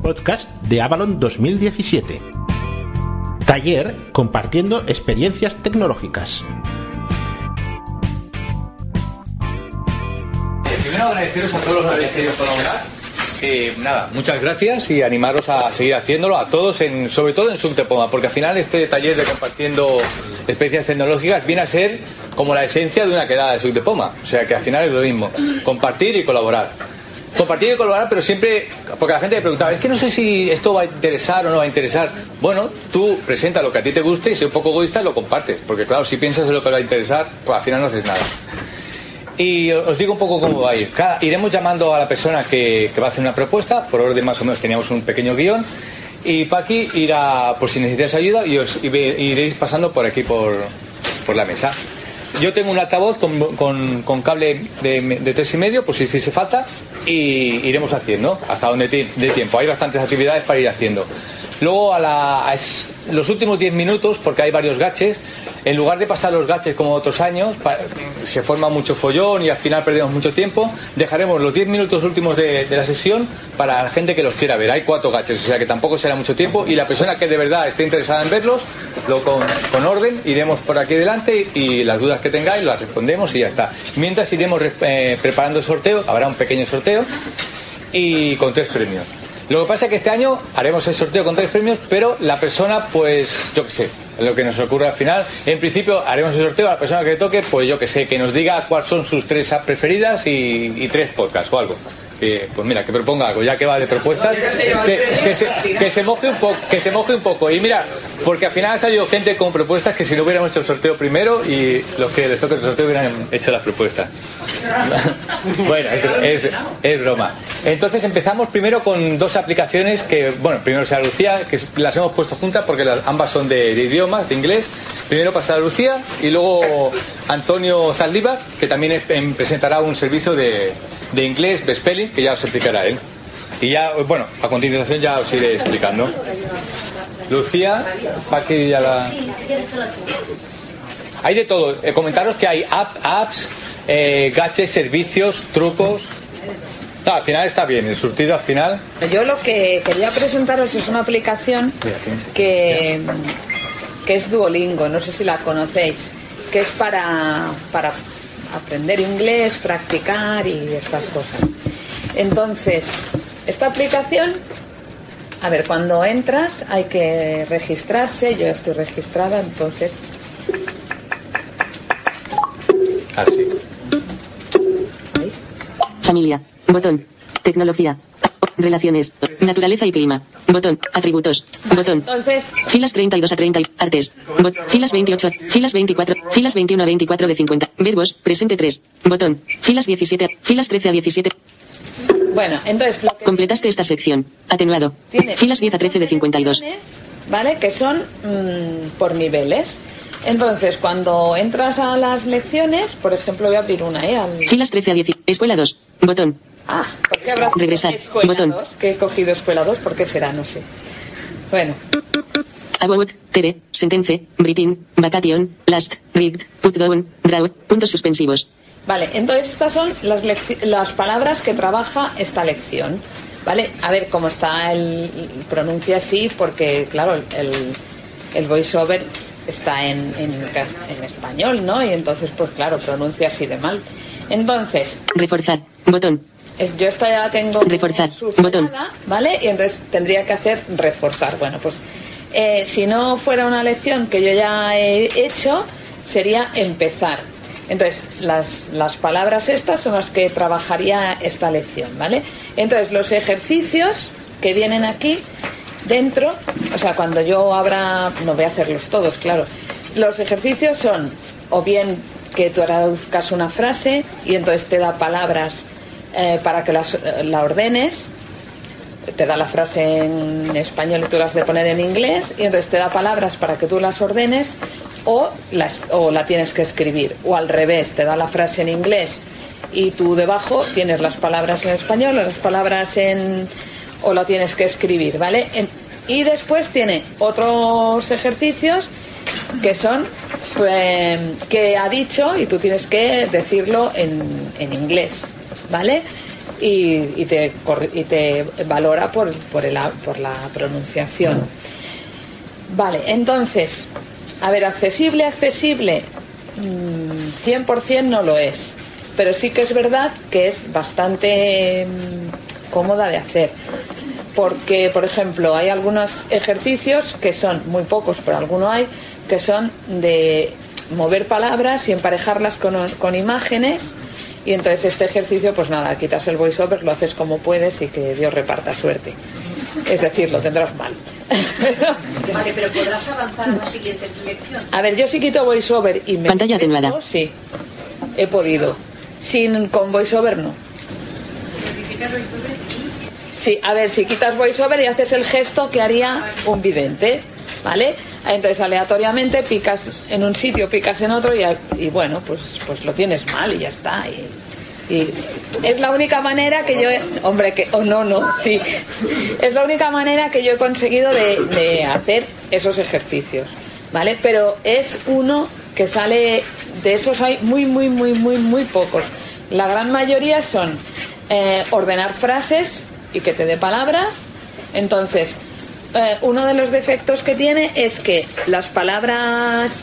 podcast de Avalon 2017. Taller compartiendo experiencias tecnológicas. Primero agradeceros a todos los que habéis querido colaborar. Eh, nada, muchas gracias y animaros a seguir haciéndolo a todos, en, sobre todo en Subtepoma, porque al final este taller de compartiendo experiencias tecnológicas viene a ser como la esencia de una quedada de Subtepoma. O sea que al final es lo mismo, compartir y colaborar. Compartir y colaborar, pero siempre, porque la gente me preguntaba, es que no sé si esto va a interesar o no va a interesar. Bueno, tú presenta lo que a ti te guste y si un poco egoísta lo compartes, porque claro, si piensas en lo que va a interesar, pues al final no haces nada. Y os digo un poco cómo va a ir. Cada- iremos llamando a la persona que, va a hacer una propuesta, por orden más o menos teníamos un pequeño guion, y Paqui irá, por si necesitáis ayuda, y os iréis pasando por aquí, por, la mesa. Yo tengo un altavoz con cable de, de tres y medio, por si hiciese falta, y iremos haciendo hasta donde dé tiempo. Hay bastantes actividades para ir haciendo. Luego, a, los últimos 10 minutos, porque hay varios gaches, en lugar de pasar los gaches como otros años, se forma mucho follón y al final perdemos mucho tiempo, dejaremos los 10 minutos últimos de, la sesión para la gente que los quiera ver. Hay cuatro gaches, o sea que tampoco será mucho tiempo y la persona que de verdad esté interesada en verlos, lo con, con orden, iremos por aquí delante y las dudas que tengáis las respondemos y ya está. Mientras iremos eh, preparando el sorteo, habrá un pequeño sorteo y con tres premios. Lo que pasa es que este año haremos el sorteo con tres premios, pero la persona, pues, yo qué sé, lo que nos ocurre al final. En principio haremos el sorteo a la persona que toque, pues yo que sé, que nos diga cuáles son sus tres apps preferidas y, y tres podcasts o algo. Que, pues mira, que proponga algo, ya que va de propuestas, que, que se, que se moje un poco, que se moje un poco. Y mira, porque al final ha salido gente con propuestas que si no hubiéramos hecho el sorteo primero y los que les toque el sorteo hubieran hecho las propuestas. bueno, es, es- es broma. Entonces empezamos primero con dos aplicaciones que, bueno, primero sea Lucía, que las hemos puesto juntas porque las, ambas son de, de idiomas, de inglés. Primero pasará Lucía y luego Antonio Zaldívar, que también es- em, presentará un servicio de, de inglés, de spelling, que ya os explicará él. Y ya, bueno, a continuación ya os iré explicando. Lucía, Paqui ya la... Hay de todo. Eh, comentaros que hay app- apps, eh, gaches, servicios, trucos. No, al final está bien, el surtido al final. Yo lo que quería presentaros es una aplicación que, que es Duolingo, no sé si la conocéis, que es para, para aprender inglés, practicar y estas cosas. Entonces, esta aplicación, a ver, cuando entras hay que registrarse, yo estoy registrada, entonces Así. Familia. Botón. Tecnología. Relaciones. Naturaleza y clima. Botón. Atributos. Botón. Entonces, Filas 32 a 30. y- Artes. Bot- filas 28. a- Filas 24. Filas 21 a 24 de 50. Verbos. Presente 3. Botón. Filas 17. a- Filas 13 a 17. bueno, entonces lo que Completaste esta sección. Atenuado. tiene Filas 10 a 13 de 52. lecciones, ¿Vale? Que son mm, por niveles. Entonces, cuando entras a las lecciones, por ejemplo, voy a abrir una, ¿eh? Al- Filas 13 a 10. Escuela 2. Botón. Ah, ¿por qué habrás Regresar. Escuela Botón. 2? Que he cogido escuela 2, ¿por qué será? No sé. Bueno, About, Tere, Sentence, Britain, Vacation, Last, Rigged, Put Down, Draw, puntos suspensivos. vale, entonces estas son las, las palabras que trabaja esta lección. ¿Vale? A ver cómo está el. pronuncia así, porque, claro, el, el voiceover está en, en, en español, ¿no? Y entonces, pues claro, pronuncia así de mal. Entonces, Reforzar. Botón. Yo esta ya la tengo Reforzar, botón. ¿vale? Y entonces tendría que hacer reforzar. Bueno, pues eh, si no fuera una lección que yo ya he hecho, sería empezar. Entonces, las, las palabras estas son las que trabajaría esta lección, ¿vale? Entonces, los ejercicios que vienen aquí dentro, o sea, cuando yo abra, no voy a hacerlos todos, claro. Los ejercicios son o bien que tú traduzcas una frase y entonces te da palabras eh, para que las, la ordenes, te da la frase en español y tú la has de poner en inglés y entonces te da palabras para que tú las ordenes o, las, o la tienes que escribir o al revés, te da la frase en inglés y tú debajo tienes las palabras en español o las palabras en o la tienes que escribir, ¿vale? Y después tiene otros ejercicios que son eh, que ha dicho y tú tienes que decirlo en, en inglés, ¿vale? y, te, y te valora por, por, el, por la pronunciación. Vale, entonces, a ver, accesible, accesible, 100% mm, no lo es, pero sí que es verdad que es bastante mm, cómoda de hacer. Porque, por ejemplo, hay algunos ejercicios que son, muy pocos, pero alguno hay, que son de mover palabras y emparejarlas con, con imágenes. Y entonces este ejercicio, pues nada, quitas el voiceover, lo haces como puedes y que Dios reparta suerte. Es decir, lo tendrás mal. vale, pero podrás avanzar a la siguiente lección. A ver, yo sí quito voiceover y me. Pantalla atenuada. Sí, he podido. Sin con voiceover no. Sí, a ver, si quitas voiceover y haces el gesto que haría un vidente, ¿vale? Entonces aleatoriamente picas en un sitio, picas en otro y, bueno, pues, pues lo tienes mal y ya está. Y, es la única manera que yo, hombre, que, o oh, no, no, sí, es la única manera que yo he conseguido de, hacer esos ejercicios, ¿vale? Pero es uno que sale, de esos hay muy, muy, muy, muy, muy pocos. La gran mayoría son eh, ordenar frases y que te dé palabras. Entonces, eh, uno de los defectos que tiene es que las palabras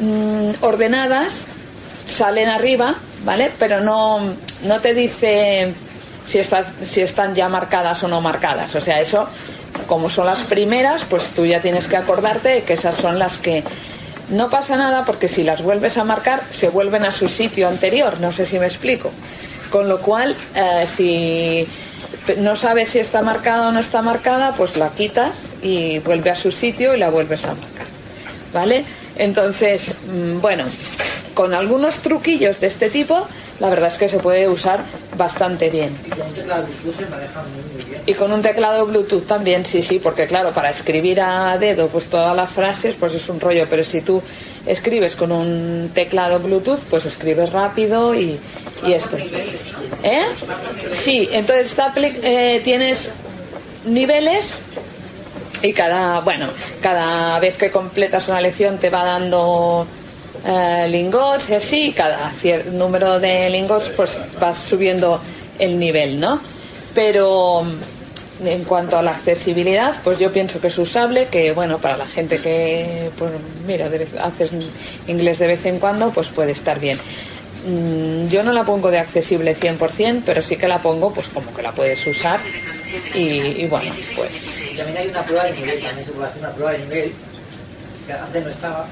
mm, ordenadas salen arriba, ¿vale? Pero no, no te dice si, estás, si están ya marcadas o no marcadas. O sea, eso, como son las primeras, pues tú ya tienes que acordarte de que esas son las que... No pasa nada porque si las vuelves a marcar, se vuelven a su sitio anterior. No sé si me explico. Con lo cual, eh, si no sabes si está marcada o no está marcada, pues la quitas y vuelve a su sitio y la vuelves a marcar. ¿Vale? Entonces, mm, bueno, con algunos truquillos de este tipo, la verdad es que se puede usar bastante bien. Y con un teclado Bluetooth también, sí, sí, porque claro, para escribir a dedo pues todas las frases pues es un rollo, pero si tú escribes con un teclado Bluetooth, pues escribes rápido y, esto. ¿Eh? Sí, entonces eh, tienes niveles y cada, bueno, cada vez que completas una lección te va dando eh, lingots y así, cada cierto número de lingots pues vas subiendo el nivel, ¿no? Pero en cuanto a la accesibilidad, pues yo pienso que es usable, que bueno, para la gente que, pues mira, haces inglés de vez en cuando, pues puede estar bien. Mm, yo no la pongo de accesible 100%, pero sí que la pongo pues como que la puedes usar y, bueno, pues... También hay una prueba de nivel, también se puede hacer una prueba de nivel, que antes no estaba,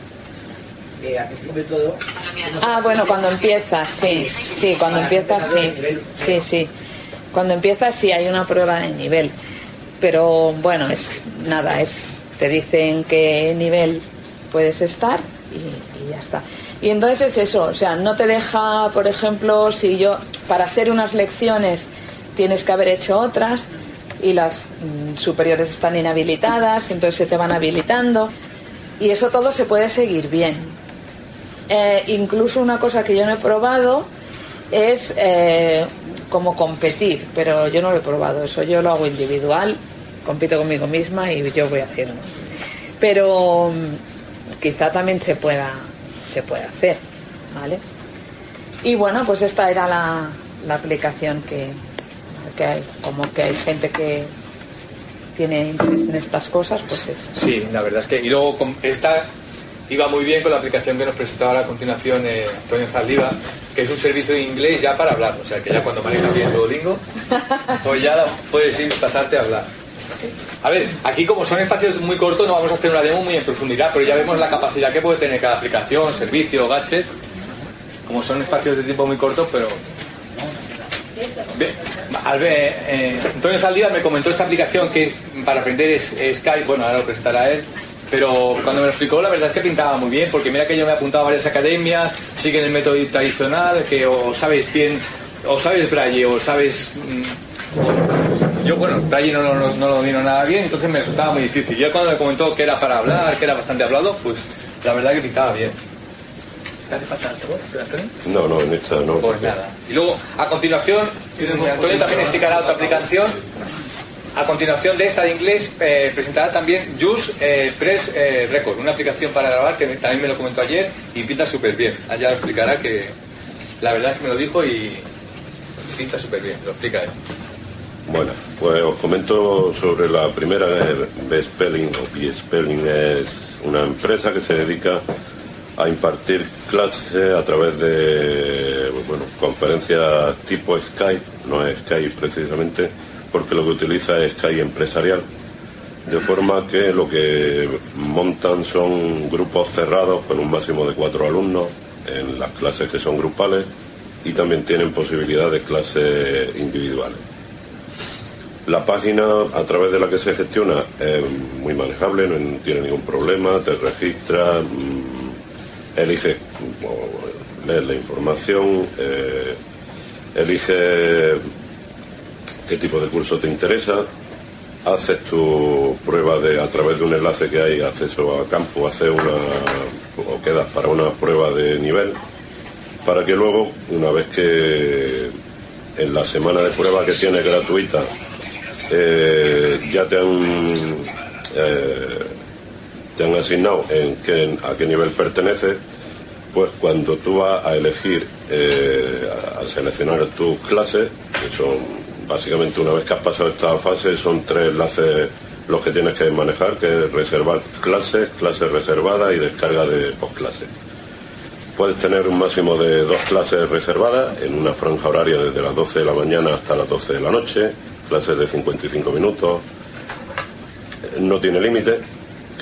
todo. Ah, bueno, cuando empiezas, sí, sí, cuando empiezas, sí, sí, sí. Cuando empiezas, sí, hay una prueba de nivel. Pero bueno, es nada, es te dicen qué nivel puedes estar y, ya está. Y entonces es eso, o sea, no te deja, por ejemplo, si yo, para hacer unas lecciones tienes que haber hecho otras y las mm, superiores están inhabilitadas, entonces se te van habilitando y eso todo se puede seguir bien. Eh, incluso una cosa que yo no he probado es eh, como competir, pero yo no lo he probado, eso yo lo hago individual, compito conmigo misma y yo voy haciendo. Pero mm, quizá también se pueda, se puede hacer, ¿vale? Y bueno, pues esta era la, la aplicación que, que hay, como que hay gente que tiene interés en estas cosas, pues es. Sí, la verdad es que, y luego esta iba muy bien con la aplicación que nos presentaba a continuación eh, Antonio Zaldiva, que es un servicio de inglés ya para hablar. O sea, que ya cuando manejas bien Duolingo, pues ya puedes ir, pasarte a hablar. A ver, aquí como son espacios muy cortos no vamos a hacer una demo muy en profundidad, pero ya vemos la capacidad que puede tener cada aplicación, servicio, gadget. Como son espacios de tiempo muy cortos, pero... Bien, eh, Antonio Zaldiva me comentó esta aplicación que para aprender es, Skype, bueno, ahora lo presentará él, pero cuando me lo explicó, la verdad es que pintaba muy bien, porque mira que yo me he apuntado a varias academias, siguen el método tradicional, que o sabes bien, o sabes braille, o sabes. Mm, yo, bueno, braille no, no, no, lo domino nada bien, entonces me resultaba muy difícil. Yo cuando me comentó que era para hablar, que era bastante hablado, pues la verdad que pintaba bien. ¿Te hace falta Antonio? No, no, en esta no. Pues nada. Y luego, a continuación, Antonio también explicará otra aplicación a continuación de esta de inglés, eh, presentará también Just eh, Press eh, Record, una aplicación para grabar que también me lo comentó ayer y pinta súper bien. Allá lo explicará que la verdad es que me lo dijo y, cita súper bien, lo explica él. Bueno, pues os comento sobre la primera, B-Spelling o B-Spelling es una empresa que se dedica a impartir clases a través de bueno, conferencias tipo Skype, no es Skype precisamente, porque lo que utiliza es Skype empresarial, de forma que lo que montan son grupos cerrados con un máximo de cuatro alumnos en las clases que son grupales y también tienen posibilidad de clases individuales. La página a través de la que se gestiona es muy manejable, no tiene ningún problema, te registra, mm, elige leer la información, eh, elige qué tipo de curso te interesa, haces tu prueba de a través de un enlace que hay acceso a campo, haces una o quedas para una prueba de nivel para que luego, una vez que en la semana de prueba que tienes gratuita eh, ya te han eh, te han asignado en qué, a qué nivel perteneces, pues cuando tú vas a elegir, eh, a seleccionar tus clases, que son básicamente una vez que has pasado esta fase, son tres enlaces los que tienes que manejar, que es reservar clases, clases reservadas y descarga de postclases. Puedes tener un máximo de dos clases reservadas en una franja horaria desde las 12 de la mañana hasta las 12 de la noche, clases de 55 minutos. No tiene límite,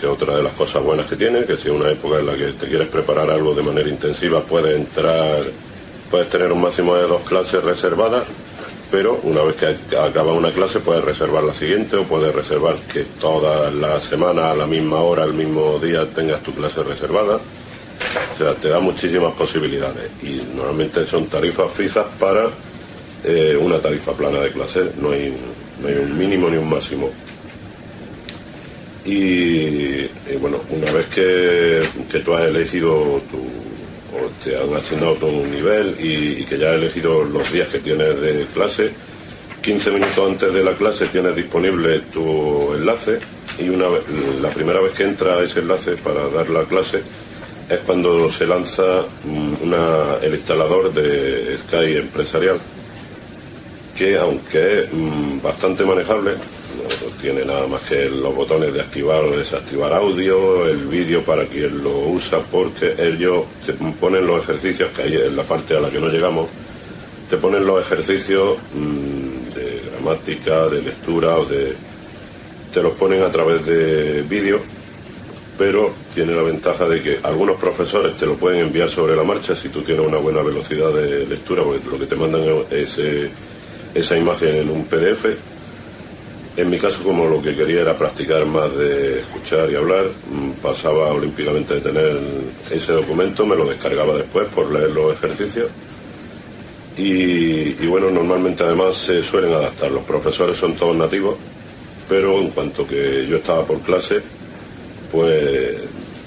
que es otra de las cosas buenas que tiene, que si es una época en la que te quieres preparar algo de manera intensiva, puedes entrar, puedes tener un máximo de dos clases reservadas pero una vez que acaba una clase puedes reservar la siguiente o puedes reservar que toda la semana a la misma hora, al mismo día tengas tu clase reservada. O sea, te da muchísimas posibilidades y normalmente son tarifas fijas para eh, una tarifa plana de clase, no hay, no hay un mínimo ni un máximo. Y, bueno, una vez que, que tú has elegido tu, te han asignado todo un nivel y, que ya has elegido los días que tienes de clase. 15 minutos antes de la clase tienes disponible tu enlace y una la primera vez que entra ese enlace para dar la clase es cuando se lanza mm, el instalador de Sky empresarial que aunque es mm, bastante manejable tiene nada más que los botones de activar o desactivar audio, el vídeo para quien lo usa, porque ellos te ponen los ejercicios, que hay en la parte a la que no llegamos, te ponen los ejercicios mm, de gramática, de lectura o de... te los ponen a través de vídeo, pero tiene la ventaja de que algunos profesores te lo pueden enviar sobre la marcha si tú tienes una buena velocidad de lectura, porque lo que te mandan es eh, esa imagen en un PDF en mi caso, como lo que quería era practicar más de escuchar y hablar, mm, pasaba olímpicamente de tener ese documento, me lo descargaba después por leer los ejercicios. Y, bueno, normalmente además se suelen adaptar. Los profesores son todos nativos, pero en cuanto que yo estaba por clase, pues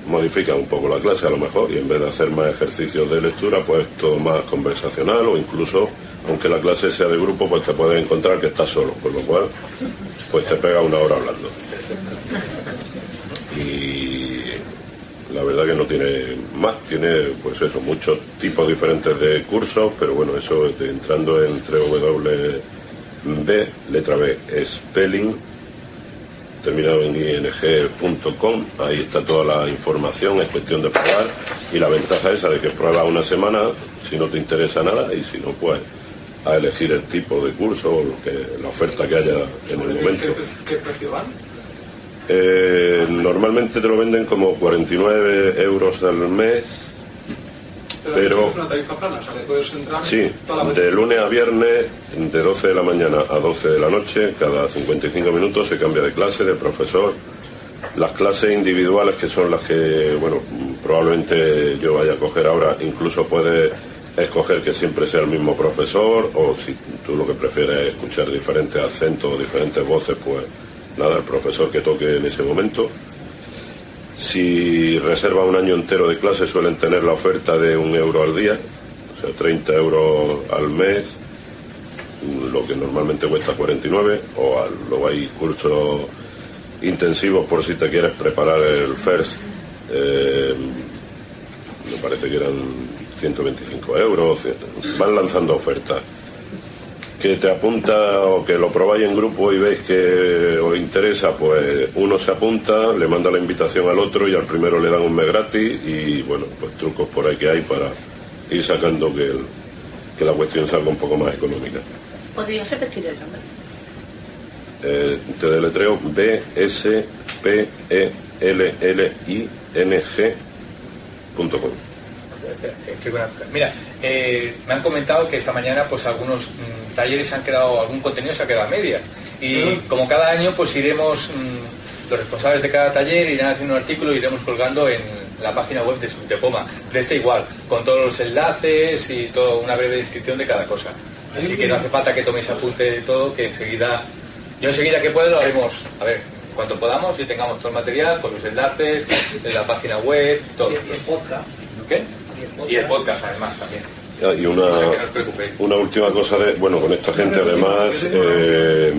modifica un poco la clase a lo mejor y en vez de hacer más ejercicios de lectura, pues todo más conversacional o incluso, aunque la clase sea de grupo, pues te puedes encontrar que estás solo, por lo cual pues te pega una hora hablando. Y la verdad que no tiene más, tiene pues eso, muchos tipos diferentes de cursos, pero bueno, eso entrando en www, letra B, spelling, terminado en ing.com, ahí está toda la información, es cuestión de probar, y la ventaja esa de que pruebas una semana, si no te interesa nada, y si no, pues a elegir el tipo de curso o lo que, la oferta que haya en el momento. ¿Qué, precio van? Eh, normalmente te lo venden como 49 euros al mes. Pero, es una tarifa plana, o sea, que puedes entrar sí, de lunes a viernes, de 12 de la mañana a 12 de la noche, cada 55 minutos se cambia de clase, de profesor. Las clases individuales, que son las que, bueno, probablemente yo vaya a coger ahora, incluso puede escoger que siempre sea el mismo profesor o si tú lo que prefieres es escuchar diferentes acentos o diferentes voces, pues nada, el profesor que toque en ese momento. Si reserva un año entero de clase suelen tener la oferta de un euro al día, o sea, 30 euros al mes, lo que normalmente cuesta 49, o luego hay cursos intensivos por si te quieres preparar el FIRST, eh, me parece que eran 125 euros, van lanzando ofertas. que te apunta o que lo probáis en grupo y veis que os interesa, pues uno se apunta, le manda la invitación al otro y al primero le dan un mes gratis y bueno, pues trucos por ahí que hay para ir sacando que, el- que la cuestión salga un poco más económica. ¿Podrías repetir el nombre? Eh, te deletreo B S P E L L I N G Mira, eh, me han comentado que esta mañana pues algunos mm, talleres han quedado, algún contenido se ha quedado a medias. Y como cada año pues iremos, mm, los responsables de cada taller irán haciendo un artículo y iremos colgando en la página web de Subtepoma. De este igual, con todos los enlaces y toda una breve descripción de cada cosa. Así que no hace falta que toméis apunte de todo, que enseguida, yo enseguida que pueda lo haremos, a ver, cuanto podamos y tengamos todo el material, con los enlaces, de la página web, todo. ¿Qué? Y el podcast además también. Ah, Y una, una última cosa de, bueno, con esta gente además eh,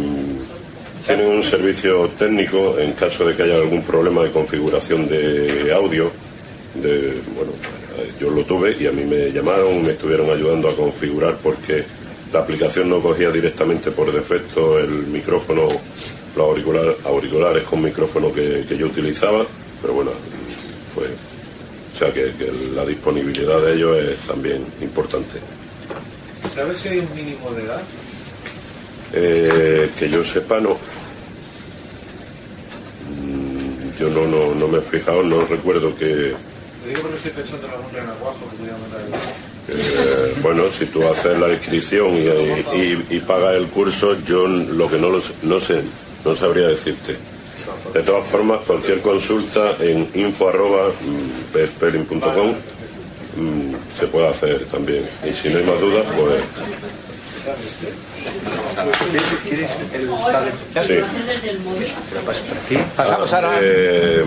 tienen un servicio técnico en caso de que haya algún problema de configuración de audio. De, bueno, yo lo tuve y a mí me llamaron, me estuvieron ayudando a configurar porque la aplicación no cogía directamente por defecto el micrófono, los auricular- auriculares con micrófono que, que yo utilizaba, pero bueno, fue, o sea que, que la disponibilidad de ellos es también importante. ¿Sabes si hay un mínimo de edad? Eh, que yo sepa, no. Mm, Yo no, no, no me he fijado, no recuerdo que, Lo digo porque estoy pensando en algún renacuajo que pudiera mandar el... eh, bueno, si tú haces la inscripción y, y- y pagas el curso, yo lo que no, lo sé- no sé, no sabría decirte. De todas formas, cualquier consulta en info arroba, mm, mm, se puede hacer también. Y si no hay más dudas, pues ¿Quieres el sí. desde el móvil? Pasamos ahora. Eh,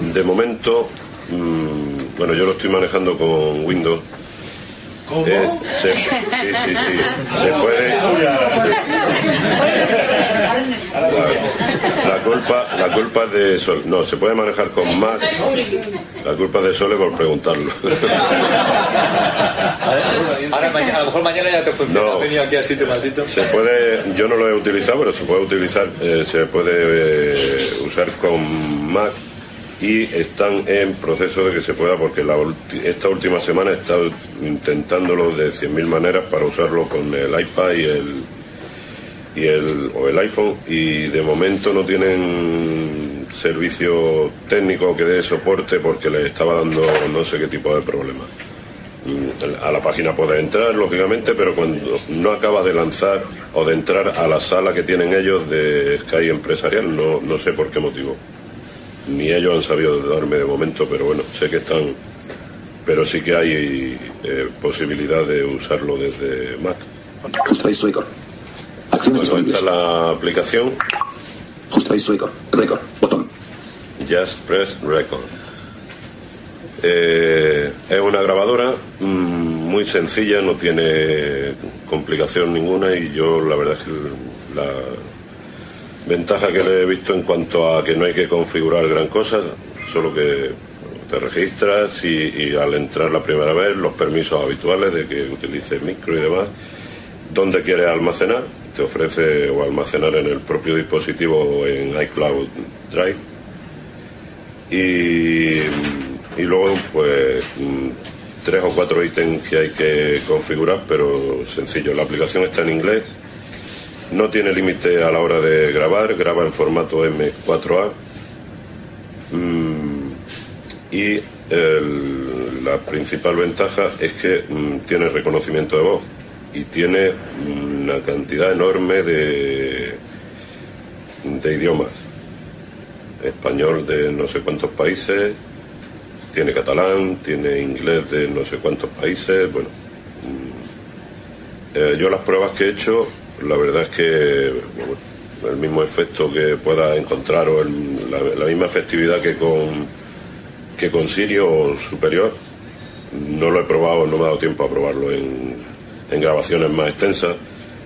de momento, mm, bueno, yo lo estoy manejando con Windows. ¿Cómo? Eh, se- sí, sí, sí. Se puede. La, culpa, la culpa es de Sol. No, se puede manejar con Mac. La culpa es de Sole por preguntarlo. Ahora mañana, a lo mejor mañana ya te funciona. No. Aquí al sitio maldito. Se puede, yo no lo he utilizado, pero se puede utilizar, eh, se puede eh, usar con Mac y están en proceso de que se pueda, porque la esta última semana he estado intentándolo de 100.000 maneras para usarlo con el iPad y el, y el, o el iPhone y de momento no tienen servicio técnico que dé soporte porque les estaba dando no sé qué tipo de problema. Mm, A la página puedes entrar, lógicamente, pero cuando no acabas de lanzar o de entrar a la sala que tienen ellos de Sky Empresarial, no, no sé por qué motivo. Ni ellos han sabido darme de momento, pero bueno, sé que están. Pero sí que hay eh, posibilidad de usarlo desde Mac. Ajustáis Record. Acciones Bueno, esta disponibles. es la aplicación Ajustáis Record. Record. Botón. Just Press Record. Eh, es una grabadora mm, muy sencilla, no tiene complicación ninguna y yo la verdad es que la ventaja que le he visto en cuanto a que no hay que configurar gran cosa, solo que te registras y, y al entrar la primera vez los permisos habituales de que utilices micro y demás, dónde quieres almacenar, te ofrece o almacenar en el propio dispositivo o en iCloud Drive. Y, y luego pues mm, tres o cuatro ítems que hay que configurar pero sencillo. La aplicación está en inglés no tiene límite a la hora de grabar graba en formato M4A Mm, y la principal ventaja es que mm, tiene reconocimiento de voz y tiene una cantidad enorme de, de idiomas español de no sé cuántos países, tiene catalán, tiene inglés de no sé cuántos países, bueno. eh, yo las pruebas que he hecho, la verdad es que el mismo efecto que pueda encontrar o el- la, la misma efectividad que con que con Sirio o superior, no lo he probado, no me ha dado tiempo a probarlo en, en grabaciones más extensas.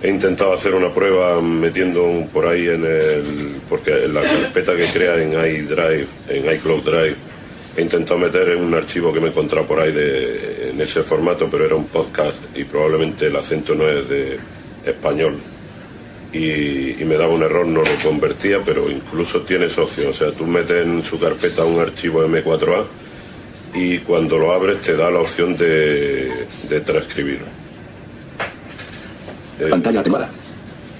He intentado hacer una prueba metiendo por ahí en el. porque en la carpeta que crea en iDrive, en iCloud Drive, he intentado meter en un archivo que me he encontrado por ahí de, en ese formato, pero era un podcast y probablemente el acento no es de, español y, me daba un error, no lo convertía, pero incluso tiene opción. O sea, tú metes en su carpeta un archivo M4A y cuando lo abres te da la opción de, de transcribir. Eh, Pantalla atenuada.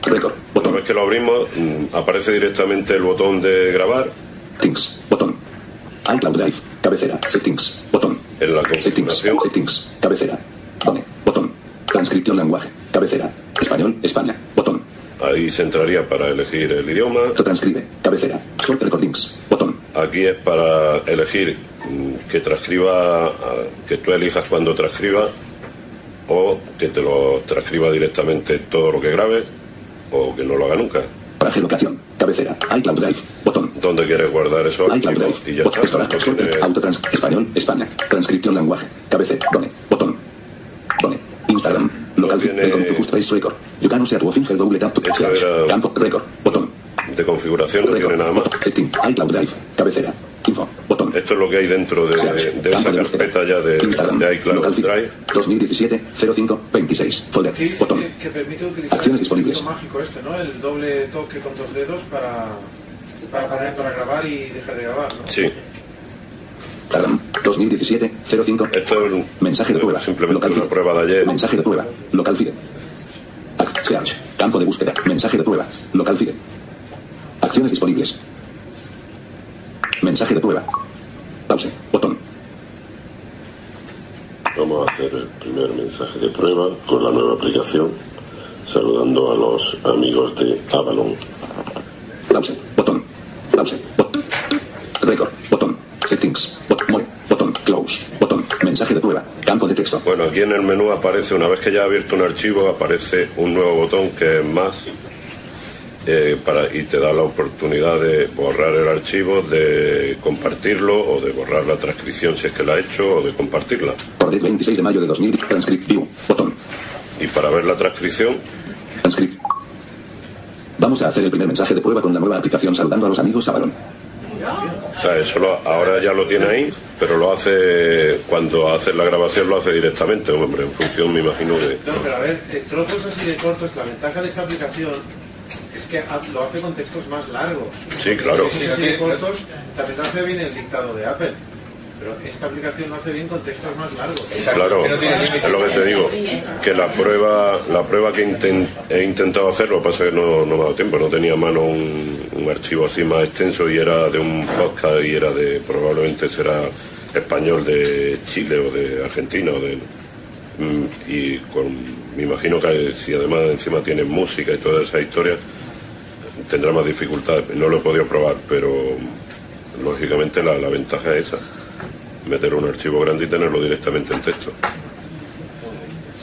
Récord. Una vez que lo abrimos, mm, aparece directamente el botón de grabar Things. Botón. iCloud Drive. Cabecera. Settings. Botón. en la Settings. configuración. Settings. Cabecera. Done. Botón. Transcripción lenguaje. Cabecera. Español. España. Botón. Ahí se entraría para elegir el idioma. Transcribe. Cabecera. Short recordings. Botón. Aquí es para elegir mm, que transcriba, ah, que tú elijas cuando transcriba o que te lo transcriba directamente todo lo que grabe o que no lo haga nunca. Para geolocación. Cabecera. iCloud Drive. Botón. ¿Dónde quieres guardar esos iCloud? Drive. Y ya Botón. está. Tiene- Autotrans. Español. España. Transcripción lenguaje. Cabecera. Done. Botón. Done. Instagram. Local. Tiene- to Just Face Record. You can share to finger double tap to Campo. Record. Botón. De configuración no tiene nada más. Setting. iCloud Drive. Cabecera. Info. Botón. Esto es lo que hay dentro de, de esa carpeta ya de, Instagram. de iCloud Local Drive. 2017 05 26. Folder. Botón. que, que permite utilizar Acciones el disponibles. mágico este, ¿no? El doble toque con dos dedos para, para, poner, para grabar y dejar de grabar, ¿no? Sí. Instagram. 2017 05 Esto es Mensaje de prueba. simplemente Local una feed. prueba de ayer. Mensaje de prueba. Local feed. Search. Campo de búsqueda. Mensaje de prueba. Local feed. Acciones disponibles. Mensaje de prueba. Pause. Botón. Vamos a hacer el primer mensaje de prueba con la nueva aplicación, saludando a los amigos de Avalon. Pause. Botón. Pause. Botón. Record. Botón. Settings. Bot- More. Botón. Close. Botón. Mensaje de prueba. Campo de texto. Bueno, aquí en el menú aparece, una vez que ya ha abierto un archivo, aparece un nuevo botón que es más eh, para, y te da la oportunidad de borrar el archivo, de compartirlo o de borrar la transcripción si es que la ha hecho o de compartirla. Ordet 26 de mayo de 2000. Transcript View. Botón. Y para ver la transcripción, Transcript. Vamos a hacer el primer mensaje de prueba con la nueva aplicación saludando a los amigos Avalon. o sea, eso lo- ahora ya lo tiene ahí, pero lo hace, cuando hace la grabación lo hace directamente, hombre, en función, me imagino, de... No, pero a ver, eh, trozos así de cortos, la ventaja de esta aplicación es que lo hace con textos más largos. Sí, claro. Si de cortos, también lo hace bien el dictado de Apple. Pero esta aplicación lo hace bien con textos más largos. Claro, es lo que te digo, que la prueba, la prueba que he intentado hacer, lo que pasa es que no, no me ha dado tiempo, no tenía a mano un, un archivo así más extenso y era de un podcast y era de, probablemente será español de Chile o de Argentina o de, mm, y con, me imagino que si además encima tiene música y toda esa historia, tendrá más dificultades. No lo he podido probar, pero lógicamente la, la ventaja es esa meter un archivo grande y tenerlo directamente en texto.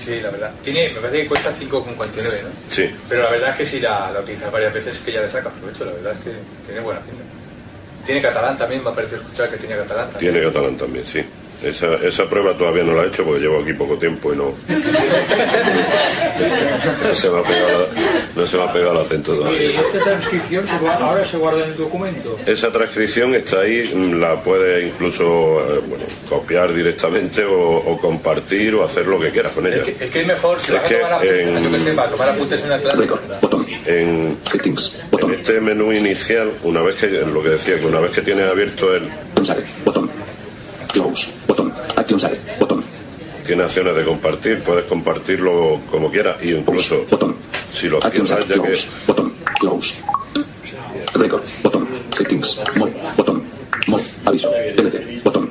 Sí, la verdad. Tiene, me parece que cuesta 5,49, ¿no? Sí, Pero la verdad es que si la, la utilizas varias veces es que ya le sacas provecho, la verdad es que tiene buena pinta. Tiene catalán también, me ha parecido escuchar que tiene catalán también. tiene catalán también, sí. Esa, esa prueba todavía no la he hecho porque llevo aquí poco tiempo y no. no se me ha pegado, no se me ha pegado el acento ¿Y todavía. esta transcripción se ahora se guarda en el documento? Esa transcripción está ahí, mm, la puedes incluso eh, bueno, copiar directamente o, o compartir o hacer lo que quieras con ella. Es que, es que es mejor, si Es vas a que tomar en- yo que tomar apuntes en una clase. En, Settings. en este menú inicial, una vez que, lo que decía, que una vez que tienes abierto el. Close. Botón. Action Save. Botón. tiene acciones de compartir, puedes compartirlo como quieras y incluso Botón. si lo Action cierras ya que Close. Botón. Close. Record. Botón. Settings. More. Botón. More. Aviso. Botón.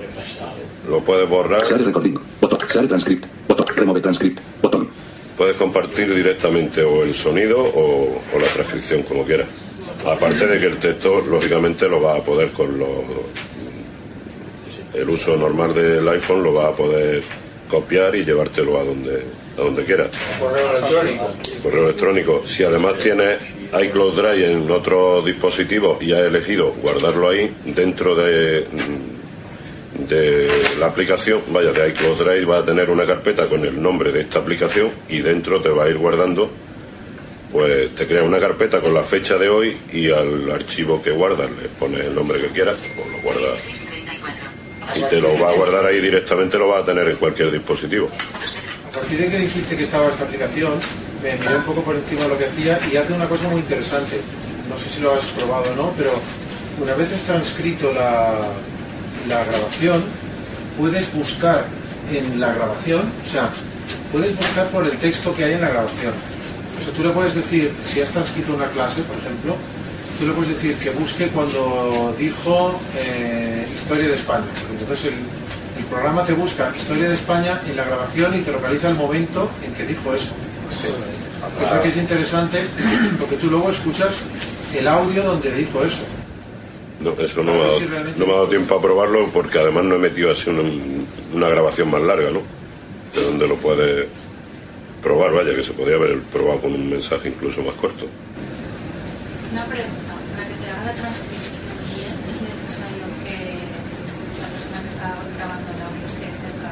lo puedes borrar, Share recording. Botón. Share transcript. Botón. Remove transcript. Botón. puedes compartir directamente o el sonido o, o la transcripción como quieras. Aparte de que el texto lógicamente lo vas a poder con los el uso normal del iPhone lo vas a poder copiar y llevártelo a donde a donde quieras. Correo electrónico. correo electrónico. Si además tienes iCloud Drive en otro dispositivo y has elegido guardarlo ahí dentro de, de la aplicación, vaya, de iCloud Drive va a tener una carpeta con el nombre de esta aplicación y dentro te va a ir guardando, pues te crea una carpeta con la fecha de hoy y al archivo que guardas le pones el nombre que quieras, o lo guardas y te lo va a guardar ahí directamente, lo va a tener en cualquier dispositivo. A partir de que dijiste que estaba esta aplicación, me miré un poco por encima de lo que hacía y hace una cosa muy interesante. No sé si lo has probado o no, pero una vez has transcrito la, la grabación, puedes buscar en la grabación, o sea, puedes buscar por el texto que hay en la grabación. O sea, tú le puedes decir, si has transcrito una clase, por ejemplo, tú le puedes decir que busque cuando dijo eh, Historia de España. Entonces el, el programa te busca Historia de España en la grabación y te localiza el momento en que dijo eso. Cosa que es interesante porque tú luego escuchas el audio donde dijo eso. No, eso no me, ha dado, no me ha dado tiempo a probarlo porque además no he metido así una, una grabación más larga, ¿no? De donde lo puedes probar, vaya, que se podría haber probado con un mensaje incluso más corto. Una pregunta, para que te haga ¿es necesario que la persona que está grabando el audio esté cerca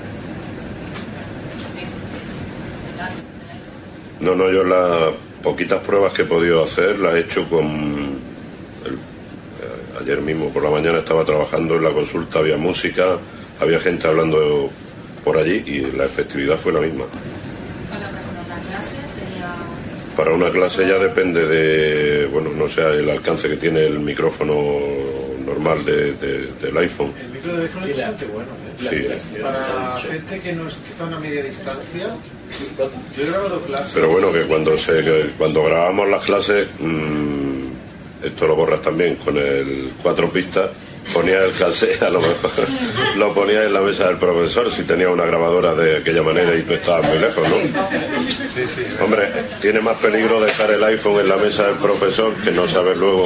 de? No, no, yo las poquitas pruebas que he podido hacer las he hecho con... el- eh, ayer mismo por la mañana estaba trabajando en la consulta, había música, había gente hablando por allí y la efectividad fue la misma. Para una clase sería... Para una clase ya depende de, bueno, no sé, el alcance que tiene el micrófono normal de- de- del iPhone. El micro del iPhone es bastante bueno. ¿eh? Sí. Para gente que, no es, que está a una media distancia, yo he grabado clases. Pero bueno, que cuando se que cuando grabamos las clases, mm, esto lo borras también con el cuatro pistas, ponía el cassette, a lo mejor lo ponía en la mesa del profesor si tenía una grabadora de aquella manera y tú estabas muy lejos, ¿no? Hombre, tiene más peligro dejar el iPhone en la mesa del profesor que no saber luego.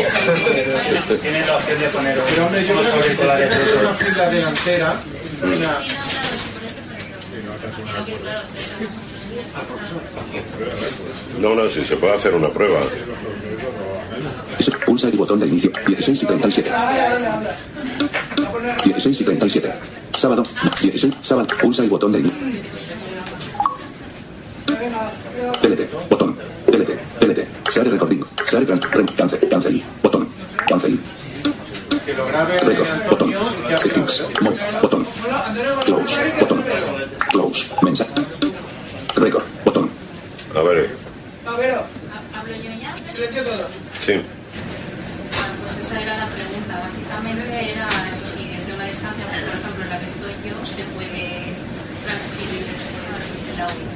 Tienes la opción de poner Pero hombre, yo creo que si te una fila delantera, No, no, si se puede hacer una prueba. Pulsa el botón de inicio. 16 y 37. 16 y 37. Sábado. 16. Sábado. Pulsa el botón de inicio. TLT. Botón. TLT. TLT. Share recording. Share. Rem. Cancel. Cancel. Botón. Cancel. que lo grabe Record. Botón. Settings. Mo. Botón. Close. Botón. Close. Mensaje. Record. Botón. A ver, ¿Hablo yo ya? sí. Esa era la pregunta. Básicamente era, eso sí, desde una distancia, por ejemplo en la que estoy yo, se puede transcribir después el audio.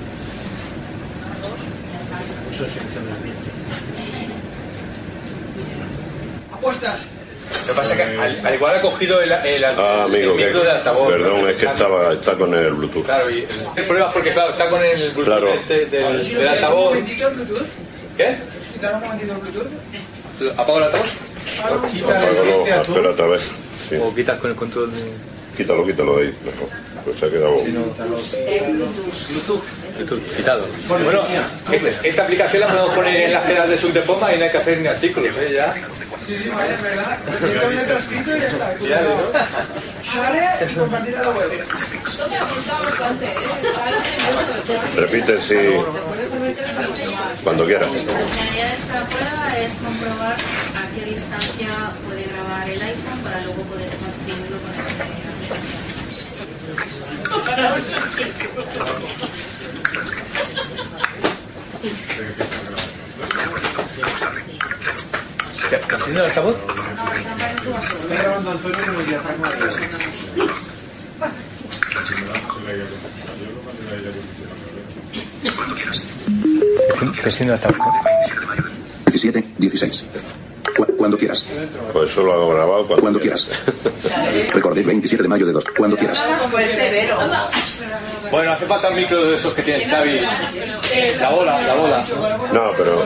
Ya está. Eso es selección del ambiente. Apuestas. Lo que pasa es que al, al igual ha cogido el, el, Ah, amigo, el que, micro de altavoz. perdón, es que estaba, está con el Bluetooth. Claro, y pruebas porque, claro, está con el Bluetooth Claro. este del, del altavoz. ¿Qué? Momentito el Bluetooth. O quitas con el control de... Quítalo, quítalo de ahí, mejor. Pues se ha quedado. Bluetooth, quitado. Bueno, este- esta aplicación la podemos poner en las quedas de Subdepoma y no hay que hacer ni artículos, ¿eh? Ya. Sí, sí, vale, es verdad. Directamente transcrito y ya está. Ya, ¿no? Share y compartir a la web. Repite, sí, cuando quieras. La idea de esta prueba es comprobar a qué distancia puede grabar el iPhone para luego poder transcribirlo con esta ¿Está haciendo el altavoz? Grabando Antonio con el diafragma de el altavoz. 17, 16. Cu- Cuando quieras. Pues eso lo hago grabado cuando, Cuando quieras. Recordé 27 de mayo de 2. Cuando quieras. Bueno, hace falta un micro de esos que tiene Xavi. La bola, la bola. No, pero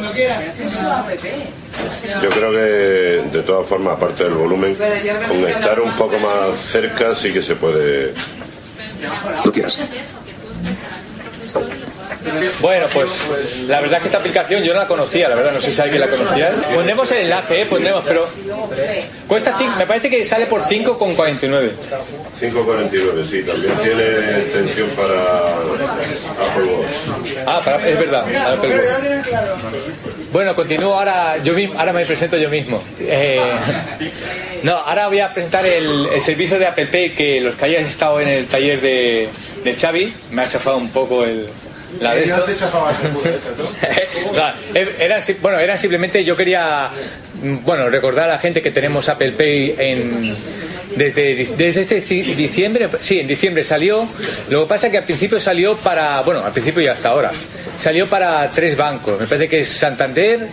yo creo que de todas formas, aparte del volumen, con estar un poco más cerca sí que se puede. Lo quieras. Bueno, pues la verdad es que esta aplicación yo no la conocía, la verdad, no sé si alguien la conocía. Pondremos el enlace, ¿eh? pondremos, pero cuesta cinco, me parece que sale por 5,49. 549, sí, también tiene extensión para Apple Watch. Ah, para- es verdad. para Apple Watch. Bueno, continúo ahora, yo mismo, ahora me presento yo mismo. Eh, no, ahora voy a presentar el, el servicio de Apple Pay que los que hayáis estado en el taller de, de Xavi, me ha chafado un poco el, La de eh, eran, si- bueno, eran simplemente, yo quería mm, bueno, recordar a la gente que tenemos Apple Pay en, desde, desde este ci- diciembre, sí, en diciembre salió. Lo que pasa es que al principio salió para, bueno, al principio y hasta ahora, salió para tres bancos. Me parece que es Santander,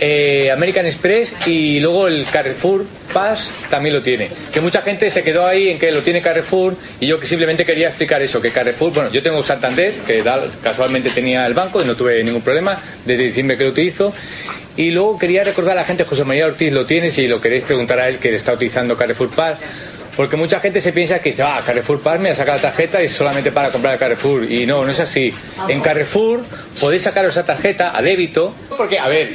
eh, American Express y luego el Carrefour Pass también lo tiene. Que mucha gente se quedó ahí en que lo tiene Carrefour y yo que simplemente quería explicar eso, que Carrefour, bueno, yo tengo Santander, que casualmente tenía el banco y no tuve ningún problema desde diciembre que lo utilizo. Y luego quería recordar a la gente, José María Ortiz lo tiene, si lo queréis preguntar a él que está utilizando Carrefour Pass. Porque mucha gente se piensa que dice, ah, Carrefour Pass me ha sacado la tarjeta y es solamente para comprar Carrefour. Y no, no es así. En Carrefour podéis sacaros esa tarjeta a débito. Porque, a ver,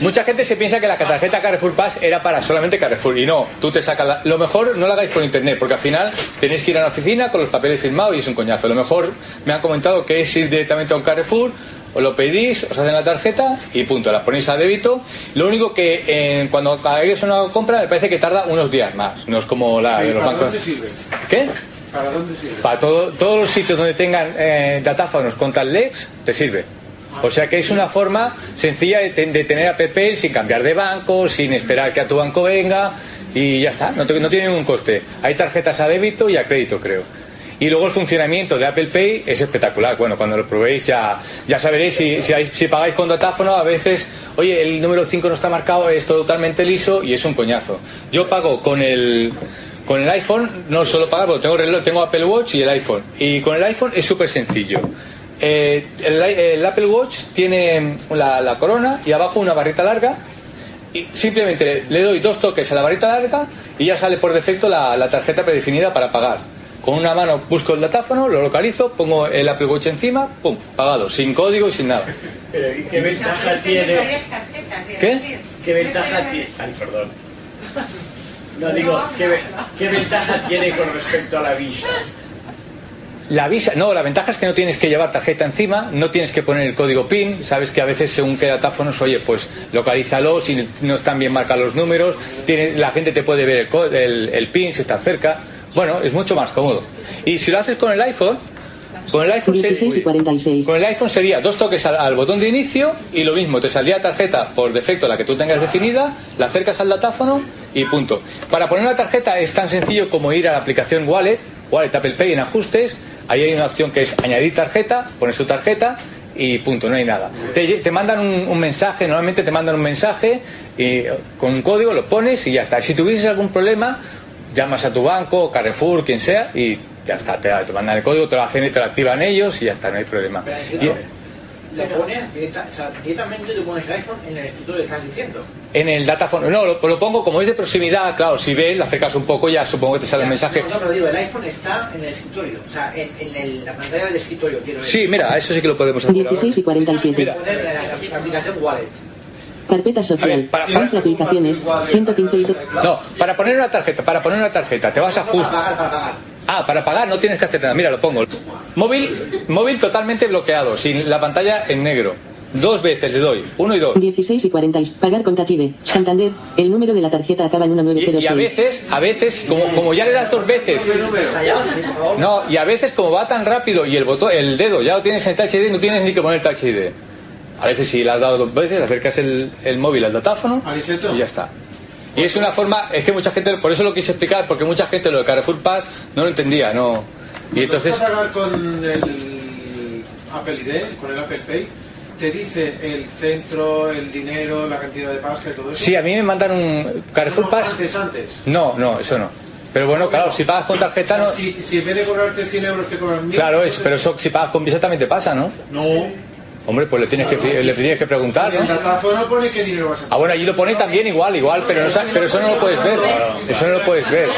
mucha gente se piensa que la tarjeta Carrefour Pass era para solamente Carrefour. Y no, tú te sacas la... Lo mejor no lo hagáis por internet, porque al final tenéis que ir a la oficina con los papeles firmados y es un coñazo. Lo mejor me han comentado que es ir directamente a un Carrefour os lo pedís, os hacen la tarjeta y punto, las ponéis a débito. Lo único que eh, cuando hagáis una compra me parece que tarda unos días más, no es como la de ¿Y los ¿Para bancos. dónde sirve? ¿Qué? ¿Para dónde sirve? Para todo- todos los sitios donde tengan eh, datáfonos con tal lex, te sirve. O sea que es una forma sencilla de, ten- de tener Apple Pay sin cambiar de banco, sin esperar que a tu banco venga y ya está, no, te- no tiene ningún coste. Hay tarjetas a débito y a crédito, creo. Y luego el funcionamiento de Apple Pay es espectacular. Bueno, cuando lo probéis ya, ya saberéis si, si, hay- si pagáis con datáfono, a veces, oye, el número 5 no está marcado, es totalmente liso y es un coñazo. Yo pago con el, con el iPhone, no suelo pagar porque tengo reloj, tengo Apple Watch y el iPhone. Y con el iPhone es súper sencillo. Eh, el, Apple Watch tiene la, la corona y abajo una barrita larga y simplemente le, doy dos toques a la varita larga y ya sale por defecto la tarjeta predefinida para pagar. Con una mano busco el datáfono, lo localizo, pongo el Apple Watch encima, pum, pagado, sin código y sin nada. Pero ¿y qué ventaja tiene? ¿Qué? ¿Qué ventaja tiene? Ay, perdón. No digo, ¿qué, ve- qué ventaja tiene con respecto a la visa? La visa, no, la ventaja es que no tienes que llevar tarjeta encima, no tienes que poner el código PIN, sabes que a veces según qué datáfonos, oye, pues localízalo, si no están bien marcados los números, tiene, la gente te puede ver el, co- el, el PIN si está cerca, bueno, es mucho más cómodo. Y si lo haces con el iPhone, con el iPhone, se- 16 y 46. con el iPhone sería dos toques al, al botón de inicio y lo mismo, te saldría tarjeta por defecto la que tú tengas definida, la acercas al datáfono y punto. Para poner una tarjeta es tan sencillo como ir a la aplicación Wallet, Wallet Apple Pay en ajustes, ahí hay una opción que es añadir tarjeta, pones tu tarjeta y punto, no hay nada. Te, te mandan un, un mensaje, normalmente te mandan un mensaje y con un código lo pones y ya está. Si tuvieses algún problema, llamas a tu banco, Carrefour, quien sea, y ya está, te, te mandan el código, te lo hacen y te lo activan ellos y ya está, no hay problema. Y Le pones directa- o sea, directamente tú pones el iPhone en el escritorio que estás diciendo. en el datáfono, no, lo, lo pongo como es de proximidad, claro, si ves, lo acercas un poco, ya supongo que te sale el mensaje. No, pero digo, el iPhone está en el escritorio. O sea, en, en el- la pantalla del escritorio, quiero decir. Sí, mira, eso sí que lo podemos hacer. ahora. 16 y 47. Poner la, la- la aplicación Wallet. Carpeta social. para- para- 11 aplicaciones. 115 y... No, para poner una tarjeta, para poner una tarjeta, te vas a. Para para pagar. Ah, para pagar no tienes que hacer nada. Mira, lo pongo. Móvil, móvil totalmente bloqueado, sin la pantalla en negro. Dos veces le doy, uno y dos. 16 y 40. Pagar con Tachide. Santander. El número de la tarjeta acaba en Y, y a 1906. veces, a veces, como, como ya le das dos veces. No, y a veces como va tan rápido y el botón, el dedo ya lo tienes en Touch ID, no tienes ni que poner Touch ID. A veces si le has dado dos veces, acercas el, el móvil al datáfono y ya está. Y es una forma, es que mucha gente, por eso lo quise explicar, porque mucha gente lo de Carrefour Pass no lo entendía, no. Y entonces, Vas a pagar con el Apple ID, con el Apple Pay, te dice el centro, el dinero, la cantidad de pasta y todo eso. sí, a mí me mandan un Carrefour No, Pass. Antes, antes. No, no, eso no. Pero bueno, claro, si pagas con tarjeta no. Si, si en vez de cobrarte 100 euros te cobran 1000. Claro, es, pero eso si pagas con Visa también te pasa, ¿no? No. Hombre, pues le tienes que, le tienes que preguntar, ¿no? pone qué dinero vas a Ah, bueno, allí lo pone también igual, igual, pero, no, pero eso no lo puedes ver. Eso no lo puedes ver.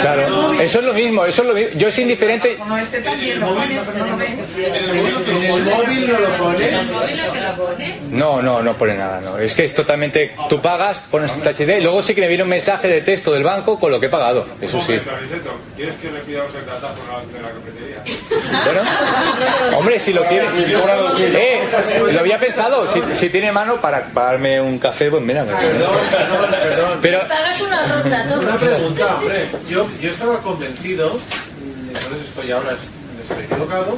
Claro, eso es lo mismo, eso es lo mismo. Yo es indiferente. No, este también lo pone, usted no ve. En el móvil no lo pone. No, no, no pone nada, no. Es que es totalmente. Tú pagas, pones el HD, y luego sí que me viene un mensaje de texto del banco con lo que he pagado. Eso sí. ¿Quieres que le pidamos el datáfono de la cafetería? Bueno, hombre, si lo tiene. Eh, lo había pensado. Si, si tiene mano para pagarme un café, pues mira. Pero. Pagas una ronda. Una pregunta, hombre. Yo, yo estaba convencido, mm, entonces estoy ahora estoy equivocado,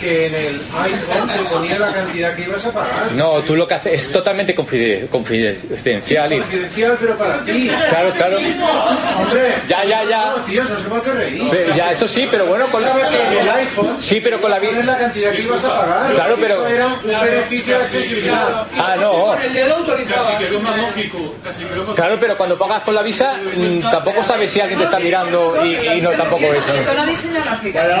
que en el iPhone te ponía la cantidad que ibas a pagar. No, tú lo que haces es totalmente confide- confidencial y... Confidencial, pero para ti. Claro, claro. Hombre. Ya, ya, ya. No, tíos, no sé por qué reís. Pero ya, eso sí, pero bueno, con la... Que en el iPhone Sí, pero con la... pones la cantidad que ibas a pagar. Claro, pero- Eso era un beneficio de accesibilidad. Ah, no. El dedo autorizaba. Casi que lo más lógico. Casi que lo más Claro, pero cuando pagas con la visa mm, tampoco sabes si alguien te está mirando y, y no tampoco ves. ¿no? Esto no diseña la aplicación.